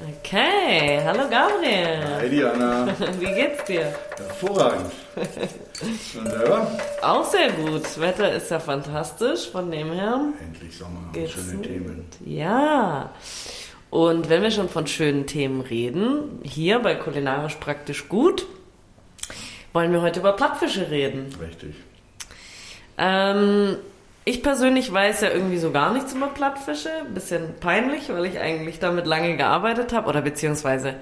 Okay, hallo Gabriel. Hi Diana. Wie geht's dir? Hervorragend. Und selber? Auch sehr gut. Das Wetter ist ja fantastisch, von dem her. Endlich Sommer und Geht's schöne gut. Themen. Ja. Und wenn wir schon von schönen Themen reden, hier bei Kulinarisch praktisch gut, wollen wir heute über Plattfische reden. Richtig. Ähm, ich persönlich weiß ja irgendwie so gar nichts über Plattfische. Bisschen peinlich, weil ich eigentlich damit lange gearbeitet habe oder beziehungsweise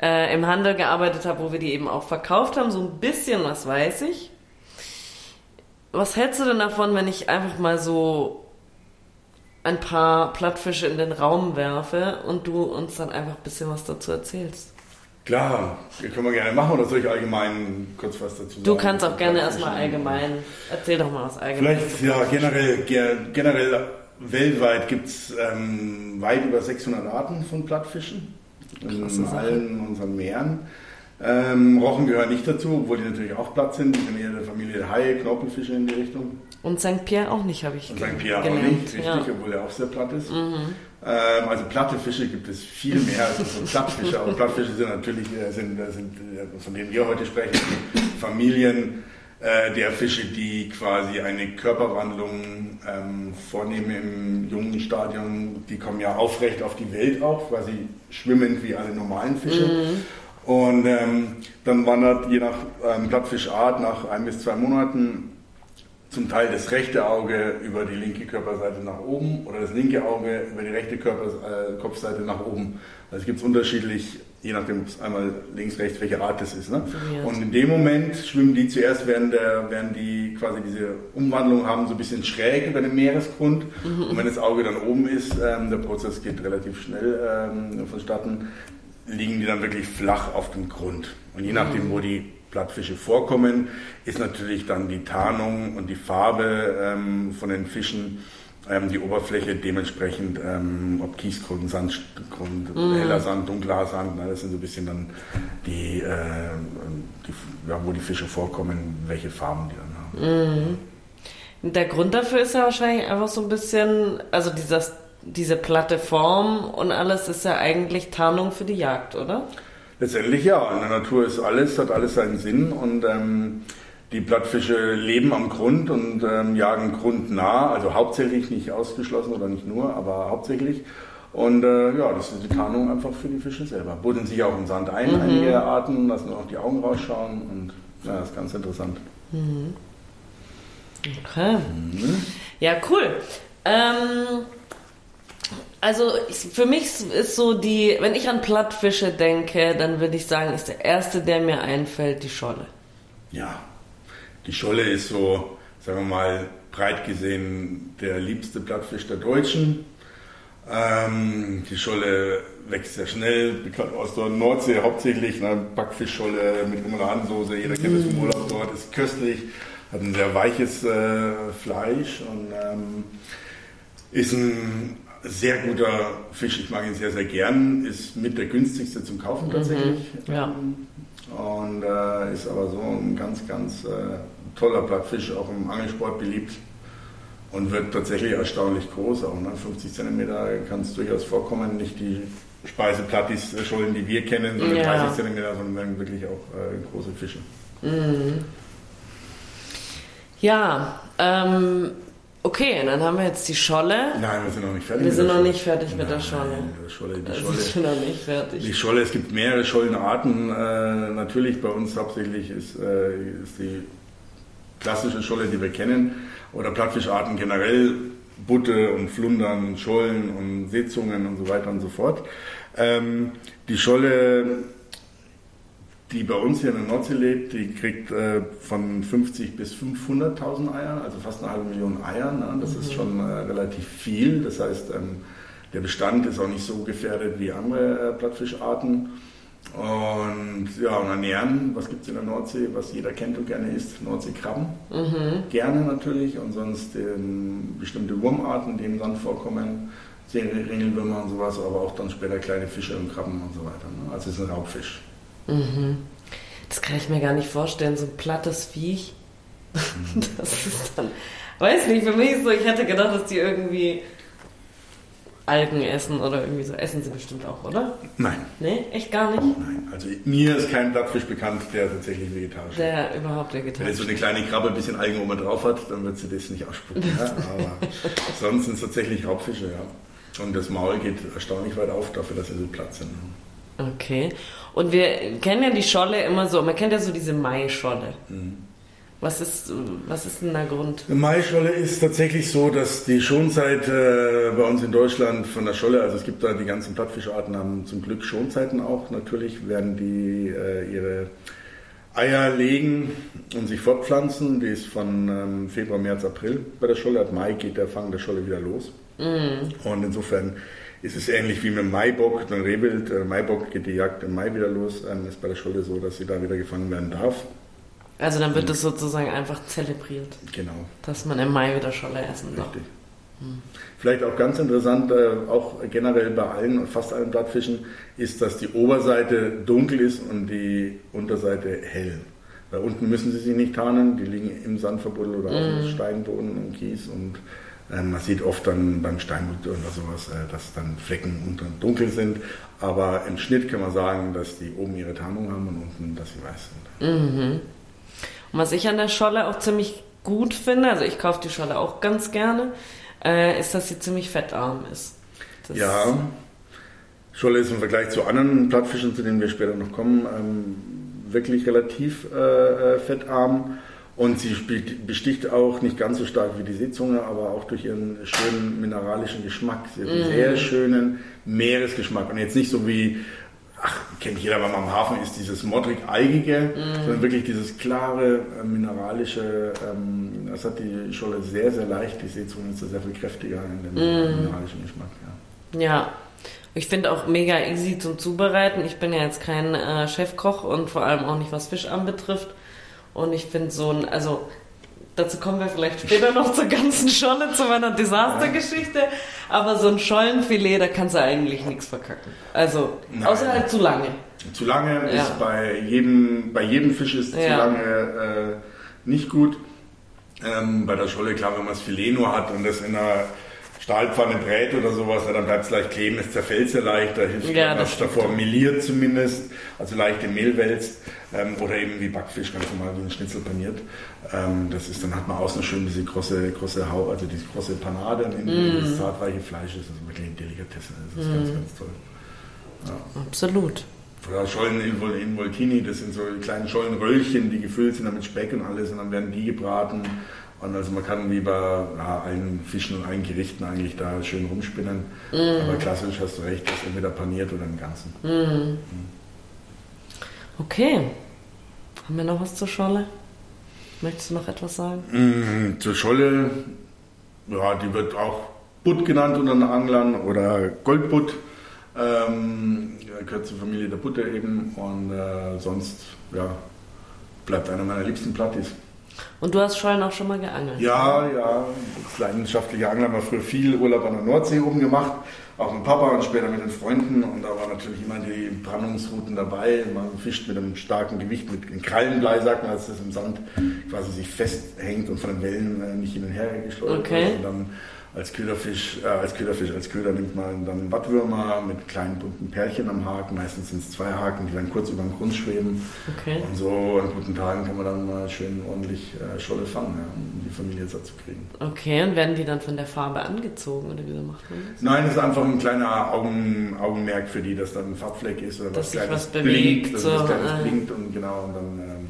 äh, im Handel gearbeitet habe, wo wir die eben auch verkauft haben. So ein bisschen was weiß ich. Was hältst du denn davon, wenn ich einfach mal so ein paar Plattfische in den Raum werfe und du uns dann einfach ein bisschen was dazu erzählst? Klar, das können wir gerne machen oder soll ich allgemein kurz was dazu sagen? Du kannst auch gerne erstmal allgemein, erzähl doch mal was allgemein. Vielleicht, ja, generell, ge- generell weltweit gibt es ähm, weit über 600 Arten von Plattfischen in Krasse Sache. allen unseren Meeren. Ähm, Rochen gehören nicht dazu, obwohl die natürlich auch Platz sind. Die sind eher der Familie Haie, Knorpelfische in die Richtung. Und St. Pierre auch nicht, habe ich Und St. Pierre auch gelernt. nicht, richtig, Ja. Mhm. obwohl er auch sehr platt ist. Ähm, also platte Fische gibt es viel mehr als so Plattfische. Aber Plattfische sind natürlich, äh, sind, äh, sind, äh, von denen wir heute sprechen, Familien äh, der Fische, die quasi eine Körperwandlung ähm, vornehmen im jungen Stadium. Die kommen ja aufrecht auf die Welt auch, quasi schwimmend wie alle normalen Fische. Und ähm, dann wandert je nach ähm, Plattfischart nach ein bis zwei Monaten zum Teil das rechte Auge über die linke Körperseite nach oben oder das linke Auge über die rechte Körper, äh, Kopfseite nach oben. Also es gibt es unterschiedlich, je nachdem, ob es einmal links, rechts, welche Art das ist. Ne? Und in dem Moment schwimmen die zuerst, während, der, während die quasi diese Umwandlung haben, so ein bisschen schräg über den Meeresgrund. Und wenn das Auge dann oben ist, ähm, der Prozess geht relativ schnell ähm, vonstatten, liegen die dann wirklich flach auf dem Grund. Und je nachdem, wo die Plattfische vorkommen, ist natürlich dann die Tarnung und die Farbe ähm, von den Fischen, ähm, die Oberfläche dementsprechend, ähm, ob Kiesgrund, Sandgrund, heller Sand, dunkler Sand, na, das sind so ein bisschen dann die, äh, die, ja, wo die Fische vorkommen, welche Farben die dann haben. Der Grund dafür ist ja wahrscheinlich einfach so ein bisschen, also dieses, diese platte Form und alles ist ja eigentlich Tarnung für die Jagd, oder? Letztendlich ja. In der Natur ist alles, hat alles seinen Sinn und ähm, die Plattfische leben am Grund und ähm, jagen grundnah, also hauptsächlich nicht ausgeschlossen oder nicht nur, aber hauptsächlich. Und äh, ja, das ist die Tarnung einfach für die Fische selber. Buddeln sich auch im Sand ein, einige Arten, lassen nur noch die Augen rausschauen und ja, das ist ganz interessant. Okay. Ja, cool. Ähm, also ich, für mich ist so die, wenn ich an Plattfische denke, dann würde ich sagen, ist der erste, der mir einfällt, die Scholle. Ja, die Scholle ist so, sagen wir mal, breit gesehen der liebste Plattfisch der Deutschen. Ähm, die Scholle wächst sehr schnell, bekannt aus der Nordsee hauptsächlich. Ne? Backfischscholle mit Remouladensoße, jeder kennt das vom Urlaub dort, ist köstlich, hat ein sehr weiches äh, Fleisch und ähm, ist ein sehr guter Fisch. Ich mag ihn sehr, sehr gern. Ist mit der günstigste zum Kaufen tatsächlich. ja. Und äh, ist aber so ein ganz, ganz äh, toller Plattfisch, auch im Angelsport beliebt. Und wird tatsächlich erstaunlich groß. Auch ne? 50 cm kann es durchaus vorkommen. Nicht die Speiseplattis, Schollen, die wir kennen, sondern Ja. 30 cm, sondern wirklich auch äh, große Fische. Ja, ähm, okay, dann haben wir jetzt die Scholle. Nein, wir sind noch nicht fertig. Wir mit sind der noch Scholle. nicht fertig mit der Nein, Scholle. Die Scholle, die Scholle. bin noch nicht fertig. Die Scholle, es gibt mehrere Schollenarten. Äh, natürlich bei uns hauptsächlich ist, äh, ist die klassische Scholle, die wir kennen, oder Plattfischarten generell, Butte und Flundern und Schollen und Seezungen und so weiter und so fort. Ähm, die Scholle, die bei uns hier in der Nordsee lebt, die kriegt äh, von 50 bis 500.000 Eier, also fast eine halbe Million Eier. Ne? Das ist schon äh, relativ viel. Das heißt, ähm, der Bestand ist auch nicht so gefährdet wie andere äh, Plattfischarten. Und ja, und ernähren, was gibt es in der Nordsee, was jeder kennt und gerne isst? Nordseekrabben. Gerne natürlich und sonst ähm, bestimmte Wurmarten, die im Sand vorkommen, Ringelwürmer und sowas, aber auch dann später kleine Fische und Krabben und so weiter. Ne? Also es ist ein Raubfisch. Das kann ich mir gar nicht vorstellen, so ein plattes Viech. Mhm. Das ist dann, weiß nicht, für mich ist so, ich hätte gedacht, dass die irgendwie Algen essen oder irgendwie so. Essen sie bestimmt auch, oder? Nein. Nee, echt gar nicht? Nein. Also mir ist kein Plattfisch bekannt, der tatsächlich vegetarisch ist. Der überhaupt Wenn vegetarisch jetzt so eine kleine Krabbe ein bisschen Algen oben drauf hat, dann wird sie das nicht ausspucken. Ja? Aber sonst sind es tatsächlich Raubfische, ja. Und das Maul geht erstaunlich weit auf, dafür, dass sie so platt sind. Okay. Und wir kennen ja die Scholle immer so, man kennt ja so diese Maischolle. Mhm. Was ist, was ist denn der Grund? Eine Maischolle ist tatsächlich so, dass die Schonzeit äh, bei uns in Deutschland von der Scholle, also es gibt da die ganzen Plattfischarten, haben zum Glück Schonzeiten auch. Natürlich werden die äh, ihre Eier legen und sich fortpflanzen. Die ist von ähm, Februar, März, April bei der Scholle. Ab Mai geht der Fang der Scholle wieder los. Und insofern ist es ähnlich wie mit dem Maibock, dem Rehwild. Der Maibock geht die Jagd im Mai wieder los. Ähm, ist bei der Scholle so, dass sie da wieder gefangen werden darf. Also dann wird es sozusagen einfach zelebriert, Genau. dass man im Mai wieder Scholle essen darf. Richtig. Vielleicht auch ganz interessant, äh, auch generell bei allen und fast allen Blattfischen, ist, dass die Oberseite dunkel ist und die Unterseite hell. Da unten müssen sie sich nicht tarnen, die liegen im Sandverbuddel oder auf dem Steinboden und Kies und äh, man sieht oft dann beim Steinbutt oder sowas, äh, dass dann Flecken unten dunkel sind. Aber im Schnitt kann man sagen, dass die oben ihre Tarnung haben und unten, dass sie weiß sind. Und was ich an der Scholle auch ziemlich gut finde, also ich kaufe die Scholle auch ganz gerne, äh, ist, dass sie ziemlich fettarm ist. Das Ja, Scholle ist im Vergleich zu anderen Plattfischen, zu denen wir später noch kommen, ähm, wirklich relativ äh, fettarm. Und sie besticht auch nicht ganz so stark wie die Seezunge, aber auch durch ihren schönen mineralischen Geschmack. Sie hat einen sehr schönen Meeresgeschmack. Und jetzt nicht so wie, ach, kennt jeder, wenn man am Hafen ist, dieses modrig-eigige, sondern wirklich dieses klare, äh, mineralische, ähm, das hat die Scholle sehr, sehr leicht. Die Seezunge ist da sehr viel kräftiger in dem mineralischen Geschmack. Ja. Ja, ich finde auch mega easy zum Zubereiten. Ich bin ja jetzt kein äh, Chefkoch und vor allem auch nicht was Fisch anbetrifft. Und ich finde so ein, also dazu kommen wir vielleicht später noch zur ganzen Scholle, zu meiner Desastergeschichte. Aber so ein Schollenfilet, da kannst du eigentlich nichts verkacken. Also, Nein. außer halt zu lange. Zu lange Ja. ist bei jedem, bei jedem Fisch ist zu Ja. lange äh, nicht gut. Ähm, bei der Scholle, klar, wenn man das Filet nur hat und das in einer Stahlpfanne brät oder sowas, ja, dann bleibt es leicht kleben, es zerfällt sehr leicht, da hilft Ja, das davor meliert zumindest, also leicht im Mehl wälzt ähm, oder eben wie Backfisch, ganz normal wie ein Schnitzel paniert. Ähm, das ist, dann hat man außen schön diese große, große Hau, also diese große Panade und innen Mhm. dieses zartreiche Fleisch, das ist wirklich eine Delikatesse, das ist ganz, ganz toll. Absolut. Oder Schollen in, Vol- in Voltini, das sind so die kleinen Schollenröllchen, die gefüllt sind mit Speck und alles und dann werden die gebraten. Und also man kann wie bei ja, allen Fischen und allen Gerichten eigentlich da schön rumspinnen. Aber klassisch hast du recht, das ist entweder paniert oder im Ganzen. Okay. Haben wir noch was zur Scholle? Möchtest du noch etwas sagen? Mm, Zur Scholle, ja, die wird auch Butt genannt unter den Anglern oder Goldbutt. Ähm, gehört zur Familie der Butte eben und äh, sonst ja, bleibt einer meiner liebsten Plattis. Und du hast Schollen auch schon mal geangelt? Ja, ja, als leidenschaftlicher Angler haben wir früher viel Urlaub an der Nordsee oben gemacht, auch mit Papa und später mit den Freunden und da waren natürlich immer die Brandungsrouten dabei. Man fischt mit einem starken Gewicht, mit einem Krallenblei, sagt man, dass das im Sand quasi sich festhängt und von den Wellen äh, nicht hin und her geschleudert Okay. wird. Und dann als Köderfisch, äh, als Köderfisch, als Köder nimmt man dann Wattwürmer mit kleinen bunten Pärchen am Haken. Meistens sind es zwei Haken, die dann kurz über den Grund schweben. Okay. Und so an guten Tagen kann man dann mal schön ordentlich äh, Scholle fangen, ja, um die Familie satt zu kriegen. Okay, und werden die dann von der Farbe angezogen oder wie macht man das? Nein, das ist einfach ein kleiner Augen, Augenmerk für die, dass da ein Farbfleck ist oder Dass was sich Kleines was bewegt, blinkt, dass so, was Kleines äh. blinkt und genau und dann ähm,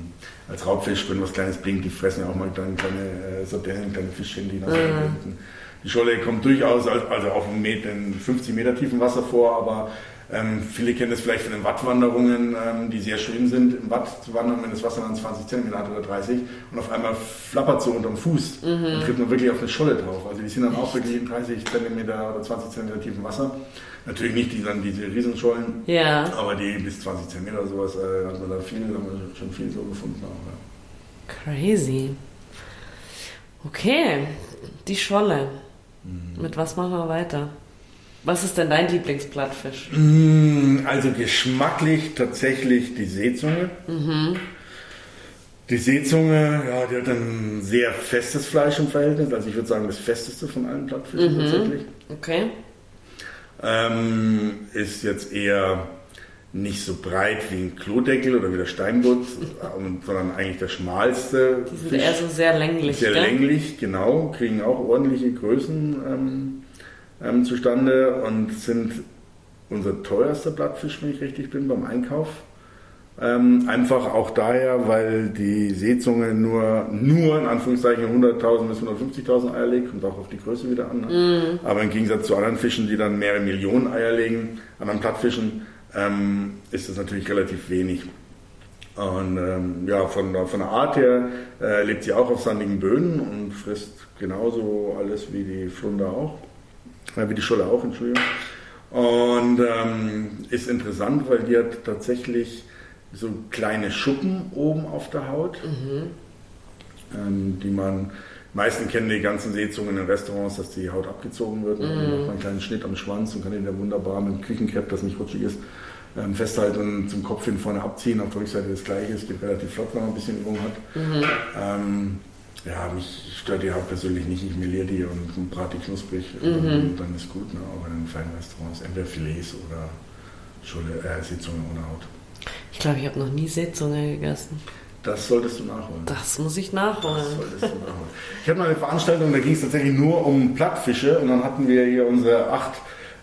als Raubfisch, wenn was Kleines blinkt, die fressen ja auch mal kleine, kleine äh, Sardellen, kleine Fischchen, die dann so Mhm. Die Scholle kommt durchaus, als- also auf einem Meter, in 50 Meter tiefen Wasser vor, aber ähm, viele kennen das vielleicht von den Wattwanderungen, ähm, die sehr schön sind, im Watt zu wandern, wenn das Wasser dann 20 cm hat oder 30 und auf einmal flappert so unterm Fuß und tritt man wirklich auf eine Scholle drauf. Also die sind dann auch wirklich in 30 cm oder 20 cm tiefen Wasser. Natürlich nicht die, dann diese Riesenschollen, Ja, aber die bis 20 cm oder sowas äh, hat man da viel, haben wir schon viel so gefunden. Auch, ja. crazy. Okay, die Scholle. Mit was machen wir weiter? Was ist denn dein Lieblingsplattfisch? Mm, Also geschmacklich tatsächlich die Seezunge. Die Seezunge, ja, die hat ein sehr festes Fleisch im Verhältnis. Also ich würde sagen, das festeste von allen Plattfischen tatsächlich. Okay. Ähm, ist jetzt eher nicht so breit wie ein Klodeckel oder wie der Steinbutt, sondern eigentlich der schmalste. Die sind Fisch. eher so sehr länglich. Sehr gell? länglich, genau. Kriegen auch ordentliche Größen ähm, ähm, zustande und sind unser teuerster Blattfisch, wenn ich richtig bin, beim Einkauf. Ähm, einfach auch daher, weil die Seezunge nur, nur in Anführungszeichen 100.000 bis 150.000 Eier legt, kommt auch auf die Größe wieder an. Ne? Mm. Aber im Gegensatz zu anderen Fischen, die dann mehrere Millionen Eier legen, anderen Plattfischen, ähm, ist das natürlich relativ wenig. Und ähm, ja, von, von der Art her äh, lebt sie auch auf sandigen Böden und frisst genauso alles wie die Flunder auch, äh, wie die Scholle auch, Entschuldigung. Und ähm, ist interessant, weil die hat tatsächlich so kleine Schuppen oben auf der Haut, mhm. ähm, die man, meisten kennen die ganzen Seezungen in Restaurants, dass die Haut abgezogen wird. Mhm. Dann macht man einen kleinen Schnitt am Schwanz und kann den da wunderbar mit dem Küchencap, das nicht rutschig ist, ähm, festhalten und zum Kopf hin vorne abziehen. Auf der Rückseite das gleiche, es geht relativ flott, wenn man ein bisschen Übung hat. Mhm. Ähm, ja, mich stört die Haut persönlich nicht. Ich meliere die und brate die knusprig. Mhm. Und dann ist gut, ne? auch in feinen Restaurants. Entweder Filets oder Schule, äh, Seezunge ohne Haut. Ich glaube, ich habe noch nie Seezunge gegessen. Das solltest du nachholen. Das muss ich nachholen. Das solltest du nachholen. Ich hatte mal eine Veranstaltung, da ging es tatsächlich nur um Plattfische und dann hatten wir hier unsere acht,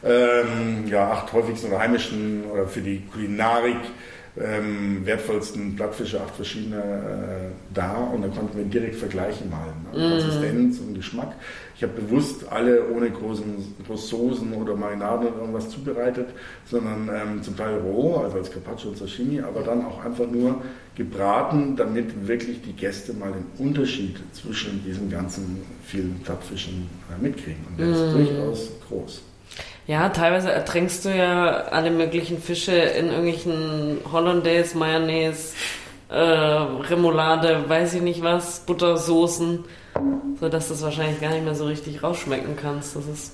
ähm, ja, acht häufigsten oder heimischen oder für die Kulinarik ähm, wertvollsten Plattfische, acht verschiedene äh, da und da konnten wir direkt vergleichen mal. Ne? Mm. Konsistenz und Geschmack. Ich habe bewusst alle ohne großen, groß Soßen oder Marinaden oder irgendwas zubereitet, sondern ähm, zum Teil roh, also als Carpaccio und Sashimi, aber dann auch einfach nur gebraten, damit wirklich die Gäste mal den Unterschied zwischen diesen ganzen vielen Plattfischen äh, mitkriegen. Und der mm. ist durchaus groß. Ja, teilweise ertränkst du ja alle möglichen Fische in irgendwelchen Hollandaise, Mayonnaise, äh, Remoulade, weiß ich nicht was, Buttersoßen, so dass du es wahrscheinlich gar nicht mehr so richtig rausschmecken kannst. Das ist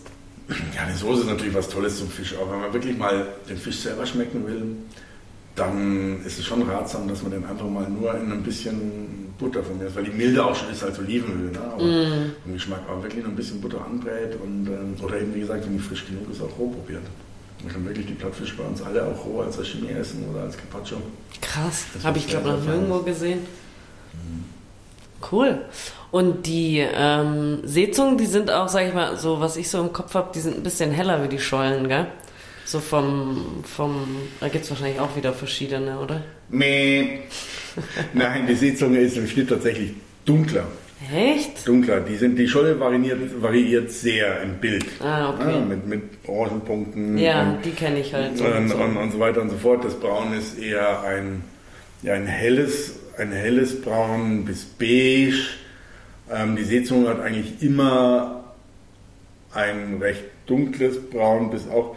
ja, die Soße ist natürlich was Tolles zum Fisch, auch wenn man wirklich mal den Fisch selber schmecken will dann ist es schon ratsam, dass man den einfach mal nur in ein bisschen Butter von mir, weil die milde auch schon ist als Olivenöl, ne? aber mm. im Geschmack auch wirklich noch ein bisschen Butter anbrät und, ähm, oder eben wie gesagt, wenn die frisch genug ist, auch roh probiert. Man kann wirklich die Plattfische bei uns alle auch roh als Sashimi essen oder als Carpaccio. Krass, habe ich glaube noch nirgendwo gesehen. Mhm. Cool. Und die ähm, Seezungen, die sind auch, sag ich mal, so was ich so im Kopf habe, die sind ein bisschen heller wie die Schollen, gell? So vom, vom da gibt es wahrscheinlich auch wieder verschiedene, oder? Meh. Nein, die Seezunge ist im Schnitt tatsächlich dunkler. Echt? Dunkler. Die, sind, die Scholle variiert, variiert sehr im Bild. Ah, okay. Ja, mit, mit Orangenpunkten. Ja, und, die kenne ich halt. So und, und, und, so weiter und so fort. Das Braun ist eher ein, ja, ein, helles, ein helles Braun bis beige. Ähm, die Seezunge hat eigentlich immer ein recht dunkles Braun bis auch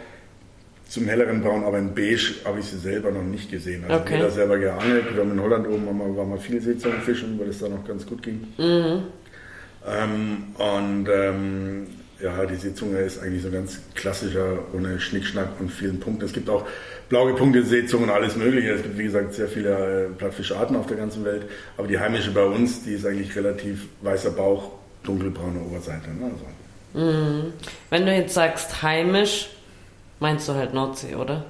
zum helleren Braun, aber in Beige habe ich sie selber noch nicht gesehen. Also okay. weder selber geangelt. Wir haben in Holland oben war mal, war mal viel Seezunge fischen, weil es da noch ganz gut ging. Mhm. Ähm, und ähm, ja, die Seezunge ist eigentlich so ganz klassischer, ohne Schnickschnack und vielen Punkten. Es gibt auch blau gepunktete Seezungen und alles Mögliche. Es gibt, wie gesagt, sehr viele äh, Plattfischarten auf der ganzen Welt. Aber die heimische bei uns, die ist eigentlich relativ weißer Bauch, dunkelbraune Oberseite. Ne? Also. Mhm. Wenn du jetzt sagst heimisch, Meinst du halt Nordsee, oder?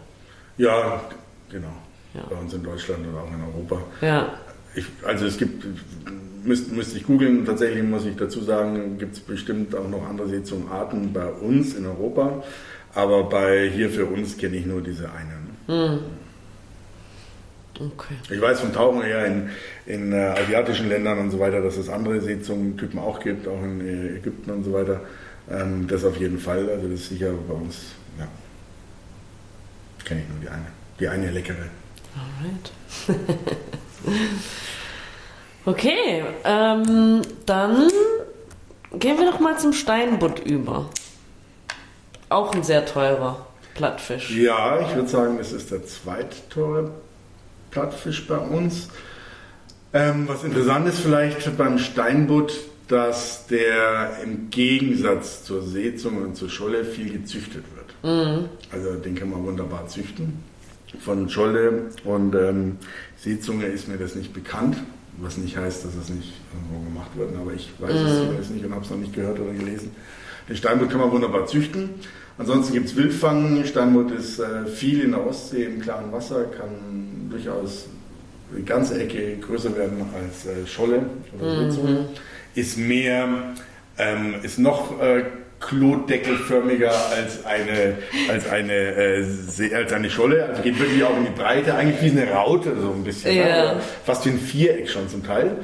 Ja, genau. Ja. Bei uns in Deutschland oder auch in Europa. Ja. Ich, also es gibt, müsste müsst ich googeln, tatsächlich muss ich dazu sagen, gibt es bestimmt auch noch andere Seezungenarten bei uns in Europa. Aber bei hier für uns kenne ich nur diese eine. Hm. Okay. Ich weiß von Tauchen eher in, in äh, asiatischen Ländern und so weiter, dass es andere Seezungentypen auch gibt, auch in Ägypten und so weiter. Ähm, das auf jeden Fall. Also das ist sicher bei uns kenne ich nur die eine. Die eine leckere. Alright. okay, ähm, dann gehen wir doch mal zum Steinbutt über. Auch ein sehr teurer Plattfisch. Ja, ich würde sagen, es ist der zweitteure Plattfisch bei uns. Ähm, was interessant ist vielleicht beim Steinbutt, dass der im Gegensatz zur Seezunge und zur Scholle viel gezüchtet wird. Mhm. Also den kann man wunderbar züchten. Von Scholle und ähm, Seezunge ist mir das nicht bekannt, was nicht heißt, dass es nicht irgendwo gemacht wird. Aber ich weiß mhm. es nicht und habe es noch nicht gehört oder gelesen, Den Steinbutt kann man wunderbar züchten. Ansonsten gibt es Wildfang. Steinbutt ist äh, viel in der Ostsee im klaren Wasser, kann durchaus die ganze Ecke größer werden als äh, Scholle oder mhm. Ist mehr, ähm, ist noch äh, klotdeckelförmiger als eine, als eine, äh, als eine Scholle. Also geht wirklich auch in die Breite, eigentlich wie eine Raute so ein bisschen. Ja. Ne? Fast wie ein Viereck schon zum Teil.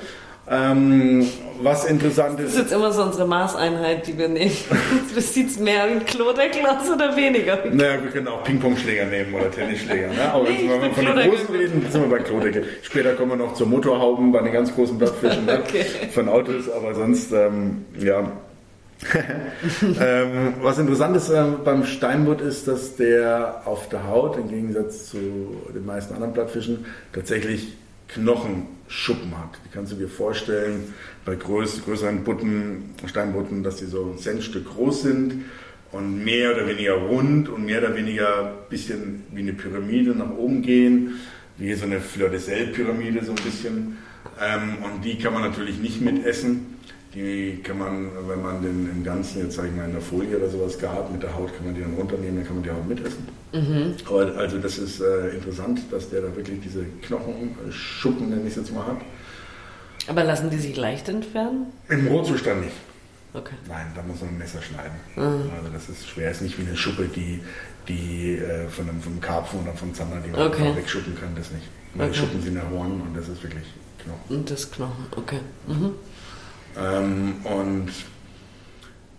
Ähm, was interessant ist. Das ist jetzt immer so unsere Maßeinheit, die wir nehmen. Das sieht mehr wie ein Klodeckel aus oder weniger? Naja, wir können auch Ping-Pong-Schläger nehmen oder Tennisschläger. Ne? Aber nee, wenn wir von den großen reden, sind wir bei Klodeckel. Später kommen wir noch zur Motorhauben bei den ganz großen Blattfischen ne? okay. von Autos, aber sonst, ähm, ja. ähm, was interessant ist äh, beim Steinbutt ist, dass der auf der Haut im Gegensatz zu den meisten anderen Blattfischen tatsächlich Knochenschuppen hat. Die kannst du dir vorstellen, bei größ größeren Butten, Steinbutten, dass die so ein Centstück groß sind und mehr oder weniger rund und mehr oder weniger ein bisschen wie eine Pyramide nach oben gehen, wie so eine Fleur de Sel Pyramide so ein bisschen. Ähm, und die kann man natürlich nicht mitessen. Die kann man, wenn man den im Ganzen, jetzt sage ich mal in der Folie oder sowas gart, mit der Haut kann man die dann runternehmen, dann kann man die Haut mitessen. Mhm. Aber also das ist äh, interessant, dass der da wirklich diese Knochenschuppen, nenne ich es jetzt mal, hat. Aber lassen die sich leicht entfernen? Im Rohzustand nicht. Okay. Nein, da muss man ein Messer schneiden. Mhm. Also das ist schwer, ist nicht wie eine Schuppe, die, die äh, von einem, vom Karpfen oder vom Zander, die man okay. wegschuppen kann, das nicht. Weil okay. die Schuppen sind ja Horn und das ist wirklich Knochen. Und das Knochen, okay. Mhm. Ähm, und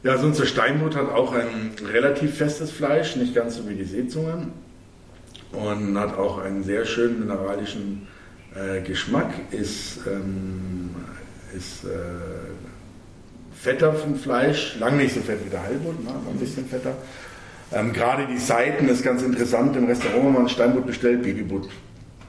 ja, so unser Steinbutt hat auch ein relativ festes Fleisch, nicht ganz so wie die Seezunge. Und hat auch einen sehr schönen mineralischen äh, Geschmack, ist, ähm, ist äh, fetter vom Fleisch, lang nicht so fett wie der Heilbutt, ne, ein bisschen fetter. Ähm, Gerade die Seiten ist ganz interessant. Im Restaurant, wenn man Steinbutt bestellt, Babybutt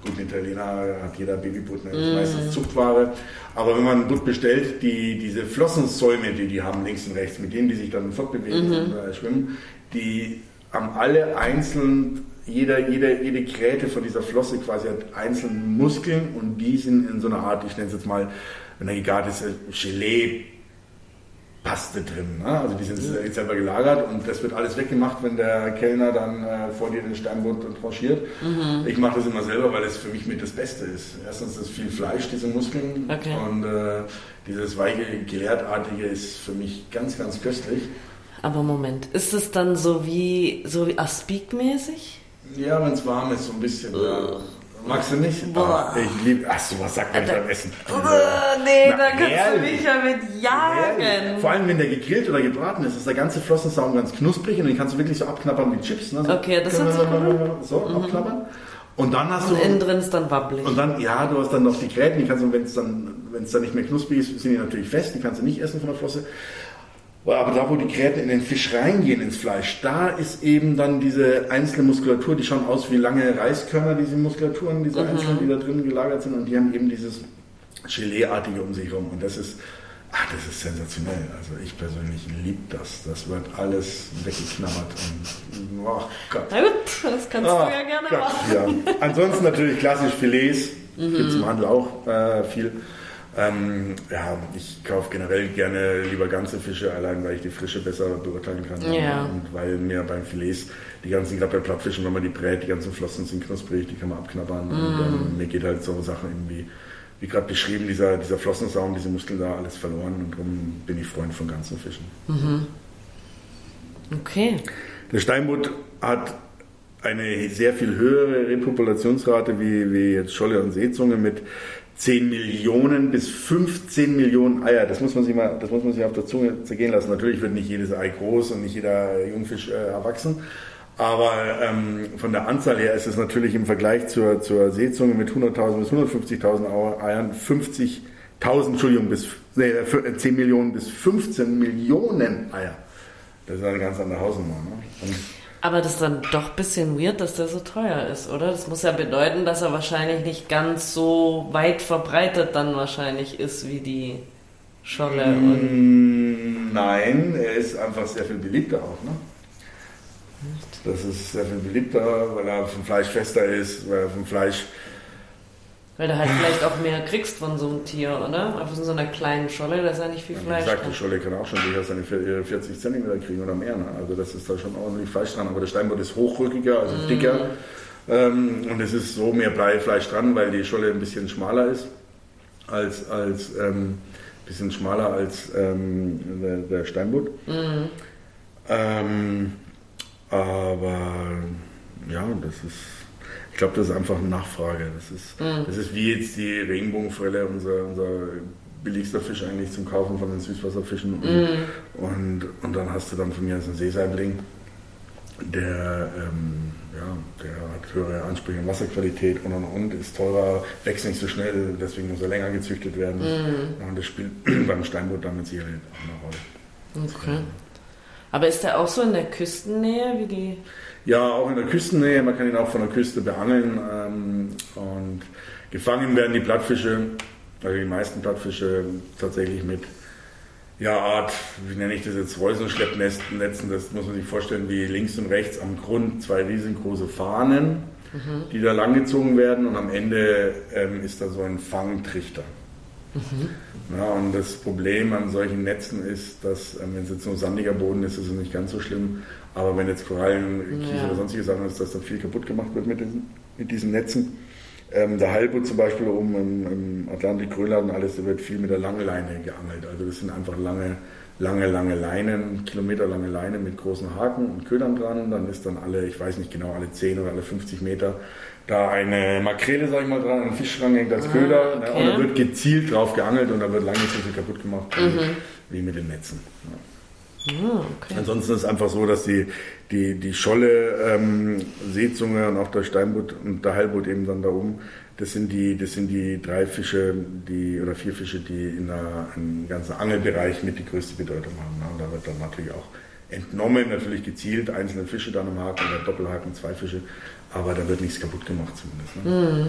Gut, in Italiener hat jeder Babybutt, ne? das ist mm. meistens Zuchtware. Aber wenn man ein Butt bestellt, die, diese Flossensäume, die die haben, links und rechts, mit denen die sich dann fortbewegen -hmm. und äh, schwimmen, die haben alle einzeln, jeder, jeder, jede Kräte von dieser Flosse quasi hat einzelne Muskeln und die sind in so einer Art, ich nenne es jetzt mal, wenn er gegart ist, Gelee Paste drin. Ne? Also die sind mhm. selber gelagert und das wird alles weggemacht, wenn der Kellner dann äh, vor dir den Steinbutt tranchiert. Mhm. Ich mache das immer selber, weil es für mich mit das Beste ist. Erstens ist viel Fleisch, diese Muskeln okay. und äh, dieses weiche, gelertartige ist für mich ganz, ganz köstlich. Aber Moment, ist es dann so wie, so wie Aspik-mäßig? Ja, wenn es warm ist, so ein bisschen. Ja. Magst du nicht? Boah. Ah, ich liebe. Ach so, was sagt man nicht beim Essen? Oh, nee, Na, da kannst herrlich. du mich ja mit jagen. Vor allem, wenn der gegrillt oder gebraten ist, ist der ganze Flossensaum ganz knusprig und den kannst du wirklich so abknabbern wie Chips. Ne? So, okay, das ist so mhm. abknabbern. Und dann hast und du. innen drin ist dann wabbelig. Und dann, ja, du hast dann noch die Gräten, die kannst du, wenn es dann, wenn es dann nicht mehr knusprig ist, sind die natürlich fest, die kannst du nicht essen von der Flosse. Aber da, wo die Gräten in den Fisch reingehen, ins Fleisch, da ist eben dann diese einzelne Muskulatur, die schauen aus wie lange Reiskörner, diese Muskulaturen, diese mhm. einzelnen, die da drin gelagert sind, und die haben eben dieses Geleeartige um sich herum. Und das ist, ach, das ist sensationell. Also ich persönlich liebe das. Das wird alles weggeknabbert und, oh Gott. Na gut, das kannst oh, du ja gerne Gott, machen. Ja. Ansonsten natürlich klassisch Filets, mhm. gibt es im Handel auch äh, viel. Ähm, ja, ich kaufe generell gerne lieber ganze Fische, allein weil ich die Frische besser beurteilen kann. Ja. Und weil mir beim Filets die ganzen, gerade bei Plattfischen, wenn man die brät, die ganzen Flossen sind knusprig, die kann man abknabbern. Mm. Und ähm, mir geht halt so Sachen irgendwie, wie gerade beschrieben, dieser, dieser Flossensaum, diese Muskeln da, alles verloren. Und darum bin ich Freund von ganzen Fischen. Mhm. Okay. Der Steinbutt hat eine sehr viel höhere Repopulationsrate wie, wie jetzt Scholle und Seezunge mit 10 Millionen bis 15 Millionen Eier. Das muss man sich mal, das muss man sich auf der Zunge zergehen lassen. Natürlich wird nicht jedes Ei groß und nicht jeder Jungfisch äh, erwachsen. Aber ähm, von der Anzahl her ist es natürlich im Vergleich zur, zur Seezunge mit 100.000 bis 150.000 Eiern 50.000, Entschuldigung, bis nee, 10 äh, Millionen bis 15 Millionen Eier. Das ist eine ganz andere Hausnummer. Ne? Aber das ist dann doch ein bisschen weird, dass der so teuer ist, oder? Das muss ja bedeuten, dass er wahrscheinlich nicht ganz so weit verbreitet dann wahrscheinlich ist wie die Scholle. Mm, nein, er ist einfach sehr viel beliebter auch, ne? Das ist sehr viel beliebter, weil er vom Fleisch fester ist, weil er vom Fleisch Weil du halt vielleicht auch mehr kriegst von so einem Tier, oder? Auf so einer kleinen Scholle, da ist ja nicht viel Fleisch. Wie gesagt, die Scholle kann auch schon durchaus seine 40 cm kriegen oder mehr. Ne? Also das ist da schon ordentlich Fleisch dran. Aber der Steinbutt ist hochrückiger, also mm. dicker. Ähm, und es ist so mehr Bleifleisch dran, weil die Scholle ein bisschen schmaler ist als, als ähm, bisschen schmaler als ähm, der, der, Steinbutt. Mm. Aber ja, das ist ich glaube, das ist einfach eine Nachfrage. Das ist, mhm. das ist wie jetzt die Regenbogenforelle, unser, unser billigster Fisch eigentlich zum Kaufen von den Süßwasserfischen. Und, mhm. und, und, dann hast du dann von mir einen Seesaibling, der, ähm, ja, der hat höhere Ansprüche an Wasserqualität und und und, ist teurer, wächst nicht so schnell, deswegen muss er länger gezüchtet werden. Mhm. Und das spielt beim Steinboot damit sicherlich auch eine Rolle. Okay. Aber ist der auch so in der Küstennähe wie die ja, auch in der Küstennähe, man kann ihn auch von der Küste beangeln. Ähm, und gefangen werden die Plattfische, also die meisten Plattfische tatsächlich mit ja, Art, wie nenne ich das jetzt, Reusenschleppnetzen. Das muss man sich vorstellen, wie links und rechts am Grund zwei riesengroße Fahnen, mhm. die da langgezogen werden und am Ende ähm, ist da so ein Fangtrichter. Mhm. Ja, und das Problem an solchen Netzen ist, dass, ähm, wenn es jetzt nur sandiger Boden ist, ist es nicht ganz so schlimm. Aber wenn jetzt Korallen, Kies ja. oder sonstige Sachen ist, dass dann viel kaputt gemacht wird mit diesen, mit diesen Netzen. Ähm, der Halbut zum Beispiel oben im, im Atlantik, Grönland und alles, da wird viel mit der Langleine geangelt. Also das sind einfach lange, lange, lange Leinen, kilometerlange Leine mit großen Haken und Ködern dran. Dann ist dann alle, ich weiß nicht genau, alle 10 oder alle 50 Meter da eine Makrele, sag ich mal, dran, ein Fischstrang hängt als ah, Köder. Okay. Ne, und da wird gezielt drauf geangelt und da wird lange nicht so viel kaputt gemacht mhm. wie mit den Netzen. Ja. Ah, okay. Ansonsten ist es einfach so, dass die, die, die Scholle, ähm, Seezunge und auch der Steinbutt und der Heilbutt eben dann da oben, das sind die, das sind die drei Fische, die, oder vier Fische, die in der, im ganzen Angelbereich mit die größte Bedeutung haben. Ne? Und da wird dann natürlich auch entnommen, natürlich gezielt, einzelne Fische dann am Haken oder Doppelhaken, zwei Fische, aber da wird nichts kaputt gemacht zumindest. Ne? Mhm. Ja.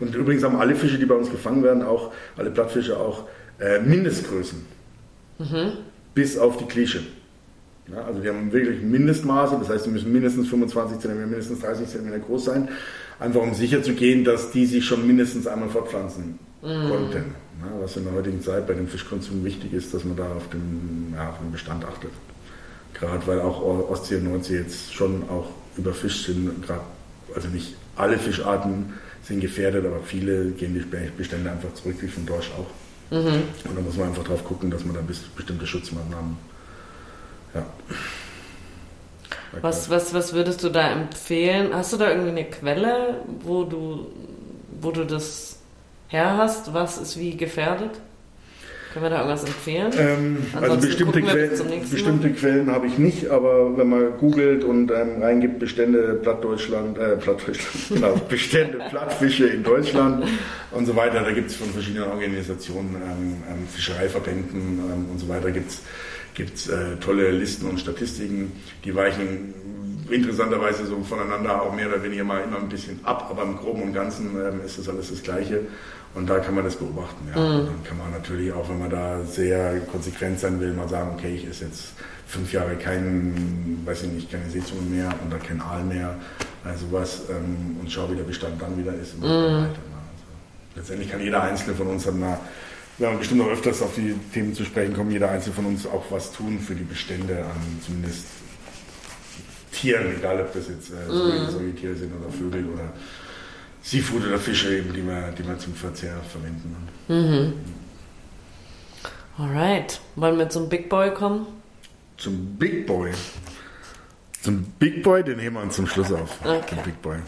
Und übrigens haben alle Fische, die bei uns gefangen werden, auch, alle Plattfische auch äh, Mindestgrößen. Mhm bis auf die Klische. Ja, also wir haben wirklich Mindestmaße, das heißt, sie müssen mindestens 25 cm, mindestens 30 cm groß sein, einfach um sicher zu gehen, dass die sich schon mindestens einmal fortpflanzen mm. konnten. Ja, was in der heutigen Zeit bei dem Fischkonsum wichtig ist, dass man da auf den, auf den Bestand achtet. Gerade weil auch Ostsee und Nordsee jetzt schon auch überfischt sind, gerade, also nicht alle Fischarten sind gefährdet, aber viele gehen die Bestände einfach zurück, wie von Dorsch auch. Mhm. Und da muss man einfach drauf gucken, dass man da bestimmte Schutzmaßnahmen. Ja. Was, was, was würdest du da empfehlen? Hast du da irgendwie eine Quelle, wo du, wo du das her hast? Was ist wie gefährdet? Können wir da irgendwas empfehlen? Ähm, also bestimmte, Quellen, bestimmte Quellen habe ich nicht, aber wenn man googelt und ähm, reingibt Bestände Plattdeutschland, äh, Plattdeutschland, genau, Bestände Plattfische in Deutschland und so weiter, da gibt es von verschiedenen Organisationen, ähm, ähm Fischereiverbänden ähm, und so weiter, gibt es äh, tolle Listen und Statistiken, die weichen interessanterweise so voneinander auch mehr oder weniger mal immer ein bisschen ab, aber im Groben und Ganzen ähm, ist das alles das Gleiche. Und da kann man das beobachten. Ja. Mhm. Und dann kann man natürlich auch, wenn man da sehr konsequent sein will, mal sagen, okay, ich esse jetzt fünf Jahre kein, weiß ich nicht, keine Seezunge mehr oder kein Aal mehr, also was ähm, und schau, wie der Bestand dann wieder ist. Und mhm. weiter, ne. also, letztendlich kann jeder Einzelne von uns dann mal, wir haben bestimmt noch öfters auf die Themen zu sprechen kommen, jeder Einzelne von uns auch was tun für die Bestände an zumindest Tieren, egal ob das jetzt äh, solche Tiere sind oder Vögel oder Seafood oder Fische eben, die wir, die wir zum Verzehr verwenden. Mhm. Alright. Wollen wir zum Big Boy kommen? Zum Big Boy? Zum Big Boy, den heben wir uns zum Schluss auf. Okay. Big Boy.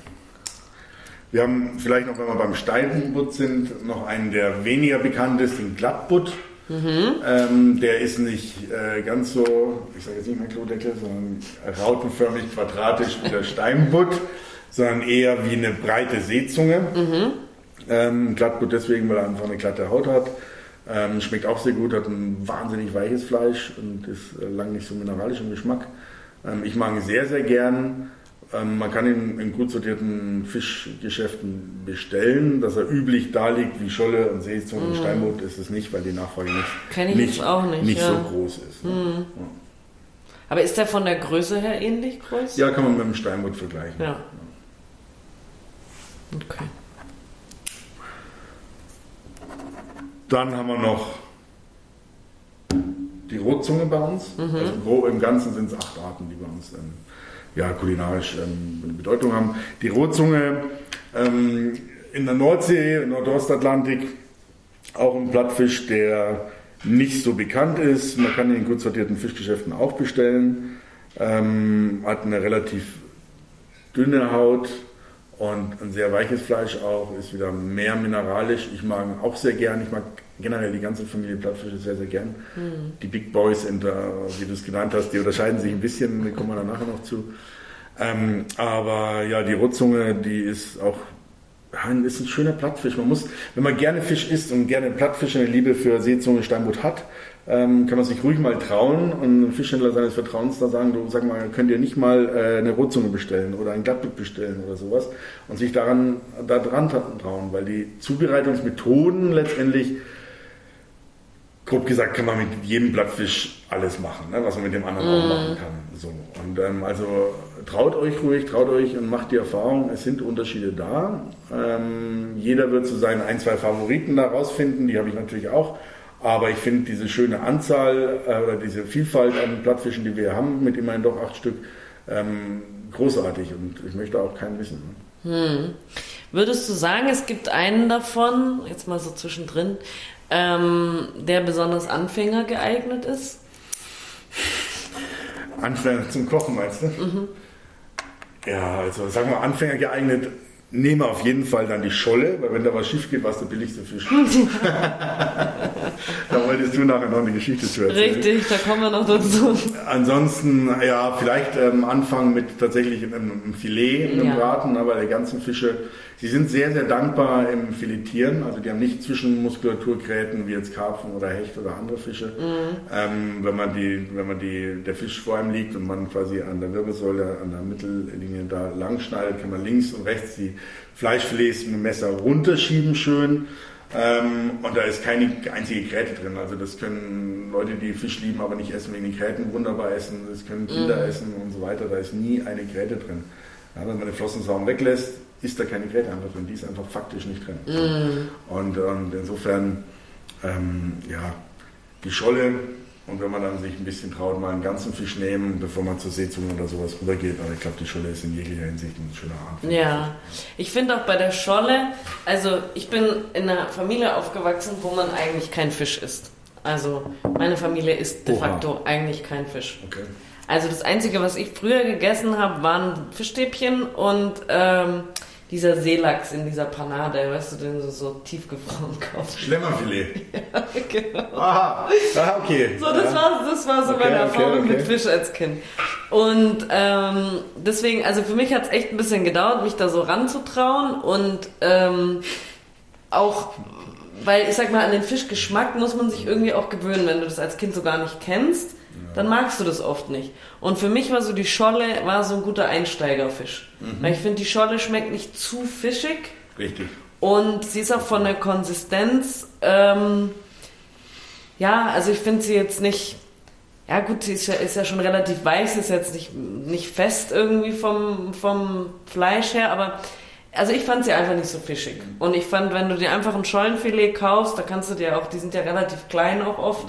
Wir haben vielleicht noch, wenn wir beim Steinbutt sind, noch einen, der weniger bekannt ist, den Glattbutt. Mhm. Ähm, der ist nicht äh, ganz so, ich sage jetzt nicht mehr Klodeckel, sondern rautenförmig quadratisch wie der Steinbutt sondern eher wie eine breite Seezunge. Mhm. Ähm, Glattgut deswegen, weil er einfach eine glatte Haut hat. Ähm, schmeckt auch sehr gut, hat ein wahnsinnig weiches Fleisch und ist äh, lang nicht so mineralisch im Geschmack. Ähm, ich mag ihn sehr, sehr gern. Ähm, man kann ihn in gut sortierten Fischgeschäften bestellen. Dass er üblich da liegt wie Scholle und Seezunge mm. und Steinbutt ist es nicht, weil die Nachfrage nicht, nicht, nicht, nicht ja. so groß ist. Ne? Mm. Ja. Aber ist der von der Größe her ähnlich groß? Ja, kann man mit dem Steinbutt vergleichen. Ja. Okay. Dann haben wir noch die Rotzunge bei uns. Mhm. Also im Ganzen sind es acht Arten, die bei uns ähm, ja, kulinarisch ähm, Bedeutung haben. Die Rotzunge ähm, in der Nordsee, Nordostatlantik, auch ein Plattfisch, der nicht so bekannt ist. Man kann ihn in gut sortierten Fischgeschäften auch bestellen. Ähm, hat eine relativ dünne Haut und ein sehr weiches Fleisch auch, ist wieder mehr mineralisch. Ich mag auch sehr gern. Ich mag generell die ganze Familie Plattfische sehr, sehr gern. Mhm. Die Big Boys, in der, wie du es genannt hast, die unterscheiden sich ein bisschen, da kommen wir dann nachher noch zu. Ähm, aber ja, die Rotzunge, die ist auch ist ein schöner Plattfisch. Man muss, wenn man gerne Fisch isst und gerne Plattfisch eine Liebe für Seezunge Steinbutt hat, ähm, kann man sich ruhig mal trauen und einem Fischhändler seines Vertrauens da sagen, du sag mal, könnt ihr nicht mal äh, eine Rotzunge bestellen oder ein Glattbutt bestellen oder sowas und sich daran da dran trauen, weil die Zubereitungsmethoden letztendlich grob gesagt kann man mit jedem Blattfisch alles machen, ne, was man mit dem anderen mm. auch machen kann. So. Und ähm, also traut euch ruhig, traut euch und macht die Erfahrung, es sind Unterschiede da. Ähm, jeder wird so seinen ein, zwei Favoriten da rausfinden, die habe ich natürlich auch. Aber ich finde diese schöne Anzahl äh, oder diese Vielfalt an Plattfischen, die wir haben, mit immerhin doch acht Stück, ähm, großartig und ich möchte auch keinen wissen. Hm. Würdest du sagen, es gibt einen davon, jetzt mal so zwischendrin, ähm, der besonders Anfänger geeignet ist? Anfänger zum Kochen meinst du? Mhm. Ja, also sagen wir Anfänger geeignet, nehme auf jeden Fall dann die Scholle, weil wenn da was schief geht, war es der billigste Fisch. da wolltest du nachher noch eine Geschichte zu erzählen. Richtig, da kommen wir noch dazu. Ansonsten, ja, vielleicht ähm, anfangen mit tatsächlich einem, einem Filet, einem ja. Braten, aber der ganzen Fische Sie sind sehr, sehr dankbar im Filetieren. Also die haben nicht Zwischenmuskulaturgräten wie jetzt Karpfen oder Hecht oder andere Fische. Mhm. Ähm, wenn man die, wenn man die, der Fisch vor einem liegt und man quasi an der Wirbelsäule, an der Mittellinie da lang schneidet, kann man links und rechts die Fleischfilets mit dem Messer runterschieben schön. Ähm, und da ist keine einzige Gräte drin. Also das können Leute, die Fisch lieben, aber nicht essen wegen den Gräten, wunderbar essen. Das können Kinder mhm. essen und so weiter. Da ist nie eine Gräte drin. Ja, wenn man den Flossensaum weglässt, ist da keine Gräte einfach drin, die ist einfach faktisch nicht drin. Mm. Und, und, insofern, ähm, ja, die Scholle und wenn man dann sich ein bisschen traut, mal einen ganzen Fisch nehmen, bevor man zur Seezunge oder sowas rübergeht. Aber ich glaube, die Scholle ist in jeglicher Hinsicht ein schöner Art. Ja, ich finde auch bei der Scholle, also ich bin in einer Familie aufgewachsen, wo man eigentlich kein Fisch isst. Also meine Familie isst de Oha. facto eigentlich kein Fisch. Okay. Also das Einzige, was ich früher gegessen habe, waren Fischstäbchen und ähm, dieser Seelachs in dieser Panade, weißt du, den du so tiefgefroren kaufst. Schlemmerfilet. ja, genau. Aha, ah, okay. So, das, ja. war, das war so okay, meine Erfahrung okay, okay. mit Fisch als Kind. Und ähm, deswegen, also für mich hat es echt ein bisschen gedauert, mich da so ranzutrauen und ähm, auch weil ich sag mal, an den Fischgeschmack muss man sich irgendwie auch gewöhnen, wenn du das als Kind so gar nicht kennst dann magst du das oft nicht. Und für mich war so die Scholle war so ein guter Einsteigerfisch. Mhm. Weil ich finde, die Scholle schmeckt nicht zu fischig. Richtig. Und sie ist auch von der Konsistenz, ähm, ja, also ich finde sie jetzt nicht, ja gut, sie ist ja, ist ja schon relativ weich, ist jetzt nicht, nicht fest irgendwie vom, vom Fleisch her, aber also ich fand sie einfach nicht so fischig. Und ich fand, wenn du dir einfach ein Schollenfilet kaufst, da kannst du dir auch, die sind ja relativ klein auch oft,